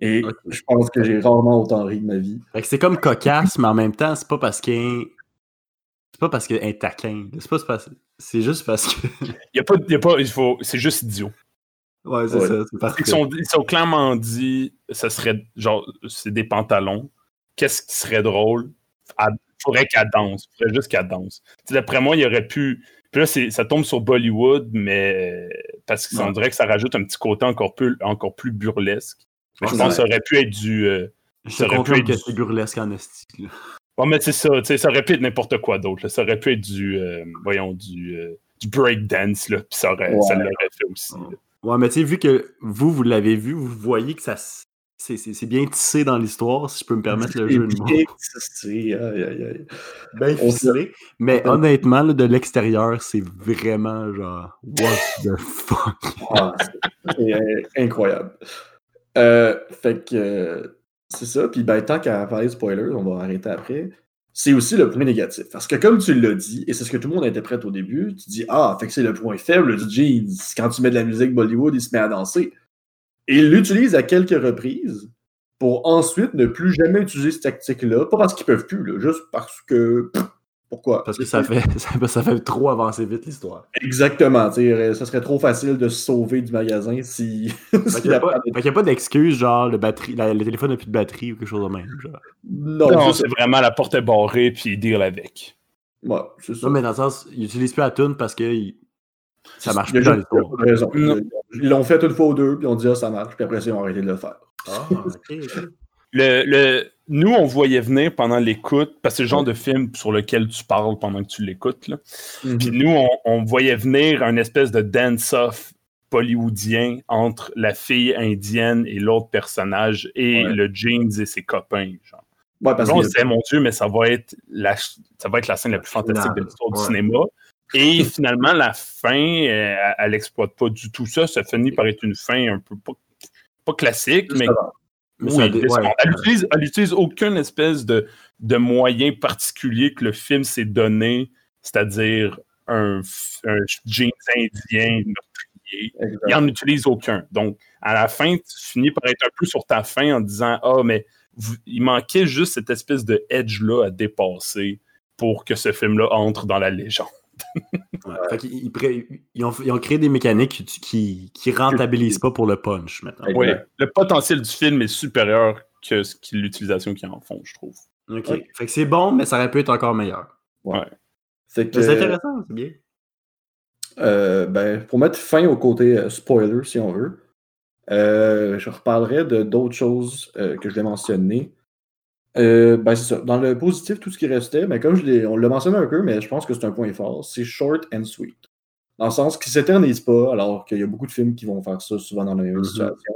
Speaker 2: Et je pense que j'ai rarement autant ri de ma vie.
Speaker 1: Fait que c'est comme cocasse, mais en même temps, c'est pas parce qu'un. C'est pas parce qu'un est taquin. C'est pas parce... C'est juste parce que.
Speaker 3: Il y a pas, il y a pas, il faut, c'est juste idiot.
Speaker 1: Ouais, c'est
Speaker 2: Ouais.
Speaker 1: ça. C'est parfait.
Speaker 3: Ils sont, ils sont clairement dit, ça serait genre, c'est des pantalons. Qu'est-ce qui serait drôle? Il faudrait qu'elle danse. Il faudrait juste qu'elle danse. D'après moi, il y aurait pu. Puis là, ça tombe sur Bollywood, mais parce qu'on
Speaker 2: Ouais.
Speaker 3: dirait que ça rajoute un petit côté encore plus, encore plus burlesque. Mais je pense que ça aurait pu être du. euh,
Speaker 1: Je te
Speaker 3: ça aurait pu
Speaker 1: confirme
Speaker 3: être
Speaker 1: que
Speaker 3: du-
Speaker 1: c'est burlesque en esti. là.
Speaker 3: Ouais, mais c'est ça, tu sais, ça aurait pu être n'importe quoi d'autre. Ça aurait pu être du, euh, voyons, du, euh, du breakdance, là, puis ça, aurait,
Speaker 2: Ouais.
Speaker 3: ça l'aurait fait aussi.
Speaker 1: Ouais, mais tu sais, vu que vous, vous l'avez vu, vous voyez que ça c'est- c'est c'est bien tissé dans l'histoire, si je peux me permettre le jeu de mots.
Speaker 2: Bien tissé, aïe, aïe, aïe.
Speaker 1: Bien ficelé. Mais
Speaker 2: on-
Speaker 1: honnêtement, là, de l'extérieur, c'est vraiment genre What the fuck?
Speaker 2: Ah, c'est- c'est euh, incroyable. Euh, fait que c'est ça. Puis ben, tant qu'à parler de spoilers, on va arrêter après. C'est aussi le point négatif. Parce que comme tu l'as dit, et c'est ce que tout le monde interprète au début, tu dis Ah, fait que c'est le point faible du jeans. Quand tu mets de la musique Bollywood, il se met à danser. Et il l'utilise à quelques reprises pour ensuite ne plus jamais utiliser cette tactique-là. Pas parce qu'ils peuvent plus, là, juste parce que. Pourquoi?
Speaker 1: Parce que ça fait, ça, fait- ça fait trop avancer vite l'histoire.
Speaker 2: Exactement. Ça serait trop facile de se sauver du magasin si.
Speaker 1: Qu'il n'y a, pas- fait qu'il y a pas d'excuse, genre le, batterie, la- le téléphone n'a plus de batterie ou quelque chose de même. Genre.
Speaker 2: Non,
Speaker 3: Non,
Speaker 2: c'est
Speaker 3: vraiment la porte est barrée, puis deal avec.
Speaker 2: Ouais, c'est ça.
Speaker 1: Non, mais dans le sens, ils n'utilisent plus la tune parce que il- ça marche
Speaker 2: Il
Speaker 1: plus dans
Speaker 2: il
Speaker 1: l'histoire.
Speaker 2: Ils l'ont fait une fois ou deux, puis on dit ah, ça marche, puis après ça, ils ont arrêté de le faire.
Speaker 1: Ah, ok.
Speaker 3: Le, le- nous, on voyait venir pendant l'écoute, parce que c'est le genre de film sur lequel tu parles pendant que tu l'écoutes. là. Puis nous, on, on voyait venir un espèce de dance-off bollywoodien entre la fille indienne et l'autre personnage et
Speaker 2: Ouais.
Speaker 3: le jeans et ses copains. Genre.
Speaker 2: Ouais, parce
Speaker 3: Là, on disait, mon Dieu, mais ça va être la, ça va être la scène la plus fantastique de l'histoire du cinéma. Et finalement, la fin, euh, elle, elle exploite pas du tout ça. Ça finit par être une fin un peu pas, pas classique, mais.
Speaker 1: Mais
Speaker 3: oui,
Speaker 1: dé- ouais.
Speaker 3: Elle utilise, elle utilise aucune espèce de, de moyen particulier que le film s'est donné, c'est-à-dire un, un jeans indien meurtrier. Il n'en utilise aucun. Donc, à la fin, tu finis par être un peu sur ta fin en disant Ah, mais vous- il manquait juste cette espèce de edge-là à dépasser pour que ce film-là entre dans la légende.
Speaker 1: Ouais. Ils, pré- ils ont, ils ont créé des mécaniques qui, rentabilisent pas pour le punch maintenant.
Speaker 3: Oui, le potentiel du film est supérieur que ce qui- l'utilisation qu'ils en font, je trouve.
Speaker 1: Ok.
Speaker 2: Ouais.
Speaker 1: Fait que c'est bon, mais ça aurait pu être encore meilleur.
Speaker 2: Que,
Speaker 1: Mais C'est intéressant, c'est bien.
Speaker 2: euh, ben, pour mettre fin au côté euh, spoiler, si on veut, euh, je reparlerai de d'autres choses euh, que je vais mentionner. Euh, ben, c'est ça. Dans le positif, tout ce qui restait, ben, comme je l'ai, on l'a mentionné un peu, mais je pense que c'est un point fort, c'est short and sweet. Dans le sens qu'il ne s'éternise pas, alors qu'il y a beaucoup de films qui vont faire ça souvent dans la même
Speaker 1: Mhm.
Speaker 2: situation.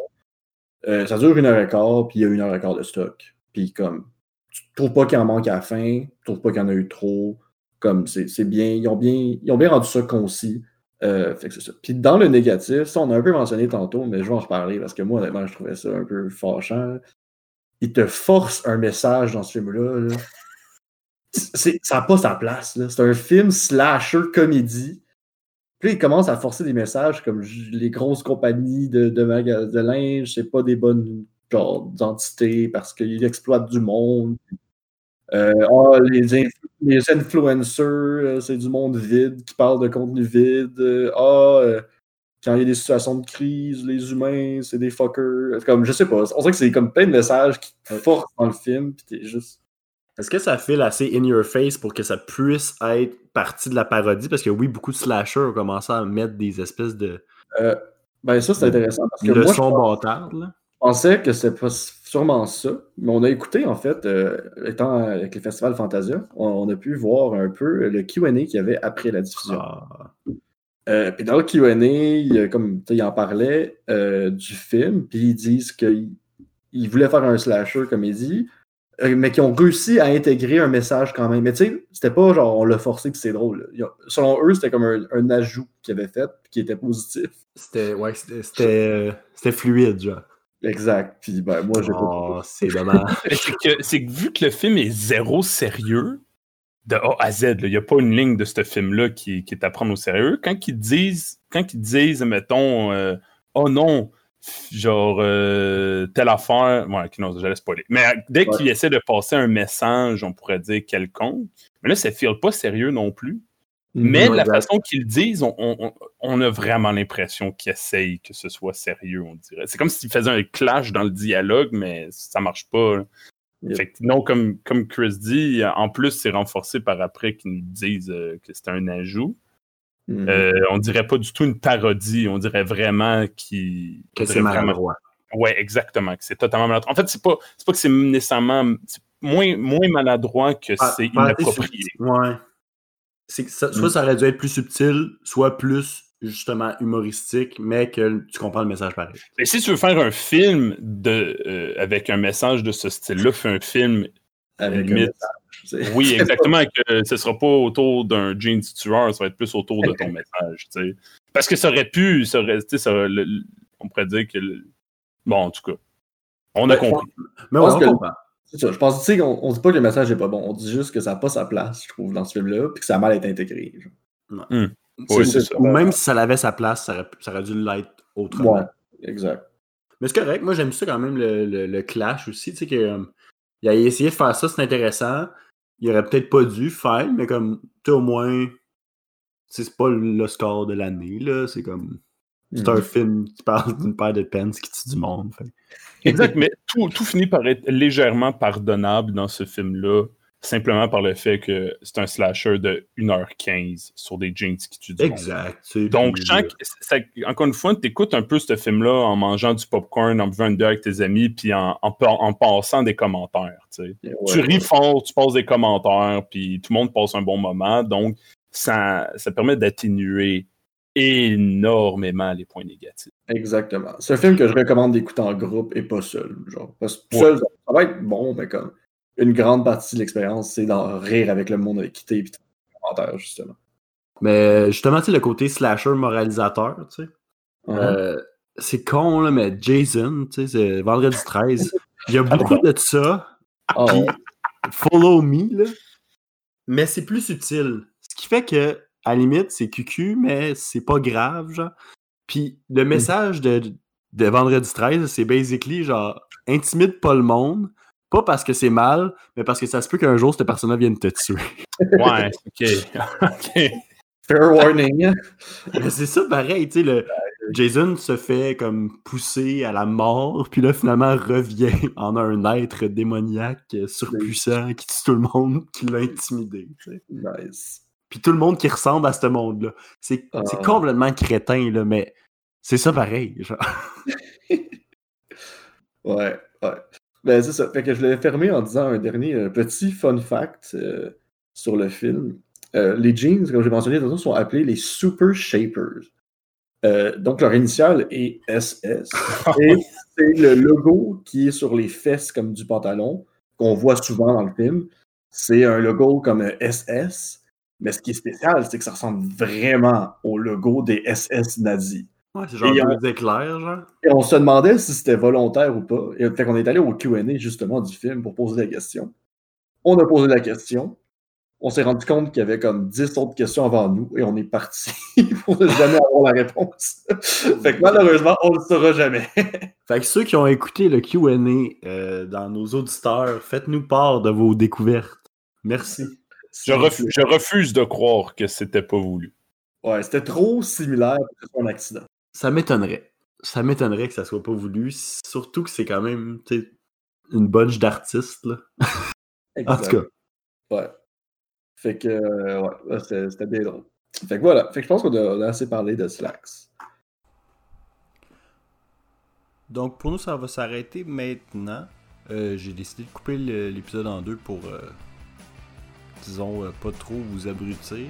Speaker 2: Euh, ça dure une heure et quart, puis il y a une heure et quart de stock. Puis comme, tu trouves pas qu'il en manque à la fin, tu trouves pas qu'il y en a eu trop. Comme, c'est c'est bien, ils ont bien, ils ont bien rendu ça concis. Euh, fait que c'est ça. Puis dans le négatif, ça on a un peu mentionné tantôt, mais je vais en reparler parce que moi, honnêtement, je trouvais ça un peu fâchant. Il te force un message dans ce film-là. ça n'a pas sa place. C'est un film slasher comédie. Puis il commence à forcer des messages comme les grosses compagnies de, de, de linge, c'est pas des bonnes entités parce qu'ils exploitent du monde. Euh, ah, les, influ- les influencers, euh, c'est du monde vide qui parle de contenu vide. Ah, euh, quand il y a des situations de crise, les humains, c'est des fuckers. Comme, je sais pas. On dirait que c'est comme plein de messages qui te forcent dans le film, puis t'es juste.
Speaker 1: Est-ce que ça file assez in your face pour que ça puisse être partie de la parodie? Parce que oui, beaucoup de slashers ont commencé à mettre des espèces de
Speaker 2: Euh, ben, ça, c'est intéressant parce que moi, je
Speaker 1: bâtardes. là.
Speaker 2: pensais que c'était pas sûrement ça, mais on a écouté, en fait, euh, étant avec le Festival Fantasia, on, on a pu voir un peu le QA qu'il y avait après la diffusion.
Speaker 1: Ah.
Speaker 2: Euh, puis dans le QA, il, comme, tu sais, il en parlait euh, du film, puis ils disent qu'ils ils voulaient faire un slasher comédie, euh, mais qu'ils ont réussi à intégrer un message quand même. Mais tu sais, c'était pas genre on l'a forcé que c'est drôle. ont- selon eux, c'était comme un, un ajout qu'ils avaient fait, puis qui était positif.
Speaker 1: C'était ouais, c'était- fluide, genre.
Speaker 2: Exact. Puis ben, moi, j'ai pas.
Speaker 1: Oh, c'est dommage.
Speaker 3: Mais c'est que, c'est que vu que le film est zéro sérieux, de A à Z, il n'y a pas une ligne de ce film-là qui, qui est à prendre au sérieux. Quand ils disent, quand ils disent mettons, euh, oh non, genre, euh, telle affaire, ouais, non, j'allais spoiler. Mais euh, dès
Speaker 2: Ouais.
Speaker 3: qu'ils essaient de passer un message, on pourrait dire quelconque, mais là, ça ne file pas sérieux non plus. Mais
Speaker 1: Mhm,
Speaker 3: la façon qu'ils disent, on- on a vraiment l'impression qu'ils essayent que ce soit sérieux, on dirait. C'est comme s'ils faisaient un clash dans le dialogue, mais ça marche pas. Là.
Speaker 2: Yep.
Speaker 3: Fait que non, comme, comme Chris dit, en plus, c'est renforcé par après qu'ils nous disent euh, que c'est un ajout.
Speaker 2: Mhm.
Speaker 3: Euh, on dirait pas du tout une parodie, on dirait vraiment qu'ils.
Speaker 1: que c'est maladroit.
Speaker 3: Ouais, exactement, que c'est totalement maladroit. En fait, c'est pas, pas que c'est nécessairement. c'est moins, moins maladroit que c'est inapproprié.
Speaker 1: Ouais. Ça-
Speaker 2: Mm.
Speaker 1: soit ça aurait dû être plus subtil, soit plus justement humoristique, mais que tu comprends le message pareil.
Speaker 3: Mais si tu veux faire un film de, euh, avec un message de ce style-là, fais un film
Speaker 2: Avec un message.
Speaker 3: Oui, exactement. que ce sera pas autour d'un jeans tueur, ça va être plus autour de ton message. tu sais. Parce que ça aurait pu, ça aurait, tu sais, ça aurait- le- le- on pourrait dire que. le- Bon, en tout cas, on a compris.
Speaker 1: Mais on
Speaker 2: que-
Speaker 1: comprend.
Speaker 2: C'est ça. Je pense, tu sais, qu'on on dit pas que le message est pas bon. On dit juste que ça n'a pas sa place, je trouve, dans ce film-là, puis que ça a mal été intégré. genre.
Speaker 3: Oui, c'est ça.
Speaker 1: Ou même si ça avait sa place, ça aurait, ça aurait dû l'être autrement.
Speaker 2: Ouais, exact.
Speaker 1: Mais c'est correct. Moi, j'aime ça quand même, le, le- le clash aussi. Tu sais, que, euh, il a essayé de faire ça, c'est intéressant. Il aurait peut-être pas dû faire, mais comme, tu sais, au moins, c'est pas le score de l'année, là. C'est comme, c'est
Speaker 2: Mhm.
Speaker 1: un film qui parle d'une paire de pence qui tue du monde. fait.
Speaker 3: Exact, mais tout, tout finit par être légèrement pardonnable dans ce film-là, simplement par le fait que c'est un slasher de 1h15 sur des jeans qui tuent du.
Speaker 1: Exact.
Speaker 3: Donc, chaque, ça- encore une fois, tu écoutes un peu ce film-là en mangeant du popcorn, en buvant une bière avec tes amis, puis en, en, pa- en passant des commentaires. tu sais.
Speaker 2: Ouais.
Speaker 3: Tu ris fort, tu passes des commentaires, puis tout le monde passe un bon moment. Donc, ça, ça permet d'atténuer énormément les points négatifs.
Speaker 2: Exactement. C'est un film que je recommande d'écouter en groupe et pas seul. Genre, parce que seul, ça va être bon, mais comme une grande partie de l'expérience, c'est d'en rire avec le monde avec qui t'es et commentaires, justement.
Speaker 1: Mais justement, tu sais, le côté slasher moralisateur, tu sais. Euh, c'est con, là, mais Jason, tu sais, c'est vendredi 13. Il y a beaucoup de ça.
Speaker 2: Ah,
Speaker 1: Puis, follow me, là. Mais c'est plus subtil. Ce qui fait que, à la limite, c'est cucu, mais c'est pas grave, genre. Puis, le message de, de vendredi 13, c'est basically, genre, intimide pas le monde. Pas parce que c'est mal, mais parce que ça se peut qu'un jour, cette personne-là vienne te tuer.
Speaker 3: Ouais, ok. ok.
Speaker 2: Fair warning.
Speaker 1: Mais c'est ça pareil, tu sais, le Jason se fait comme pousser à la mort, puis là finalement revient en un être démoniaque euh, surpuissant qui tue tout le monde, qui l'a intimidé. tu sais.
Speaker 2: nice.
Speaker 1: Puis tout le monde qui ressemble à ce monde-là. C'est
Speaker 2: Ah.
Speaker 1: c'est complètement crétin, là, mais c'est ça pareil. Genre.
Speaker 2: Ouais, ouais. Ben, c'est ça. Fait que je l'avais fermé en disant un dernier euh, petit fun fact euh, sur le film. Euh, les jeans, comme j'ai mentionné tantôt, sont appelés les Super Shapers. Euh, donc, leur initiale est SS. et c'est le logo qui est sur les fesses comme du pantalon, qu'on voit souvent dans le film. C'est un logo comme SS. Mais ce qui est spécial, c'est que ça ressemble vraiment au logo des SS nazis.
Speaker 1: Ouais, c'est genre
Speaker 2: Et on-
Speaker 1: deux éclairs, genre.
Speaker 2: Et on se demandait si c'était volontaire ou pas. Et fait qu'on est allé au QA justement du film pour poser la question. On a posé la question. On s'est rendu compte qu'il y avait comme 10 autres questions avant nous et on est parti pour ne jamais avoir la réponse. fait que malheureusement, on ne le saura jamais.
Speaker 1: Fait que ceux qui ont écouté le QA euh, dans nos auditeurs, faites-nous part de vos découvertes. Merci.
Speaker 3: Je, refu- je refuse de croire que c'était pas voulu.
Speaker 2: Ouais, c'était trop similaire soit un accident.
Speaker 1: Ça m'étonnerait. Ça m'étonnerait que ça soit pas voulu. Surtout que c'est quand même une bunch d'artistes. là. En tout cas.
Speaker 2: Ouais. Fait que, euh, ouais, c'était bien drôle. Fait que voilà. Fait que je pense qu'on a, assez parlé de Slacks.
Speaker 4: Donc pour nous, ça va s'arrêter maintenant. Euh, J'ai décidé de couper l'épisode en deux pour, euh, disons, euh, pas trop vous abrutir.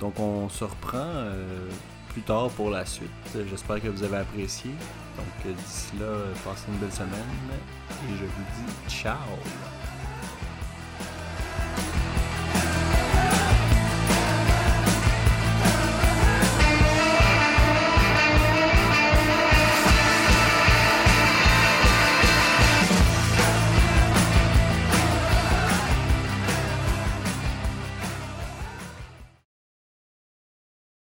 Speaker 4: Donc on se reprend euh, plus tard pour la suite. J'espère que vous avez apprécié. Donc d'ici là, passez une belle semaine et je vous dis ciao.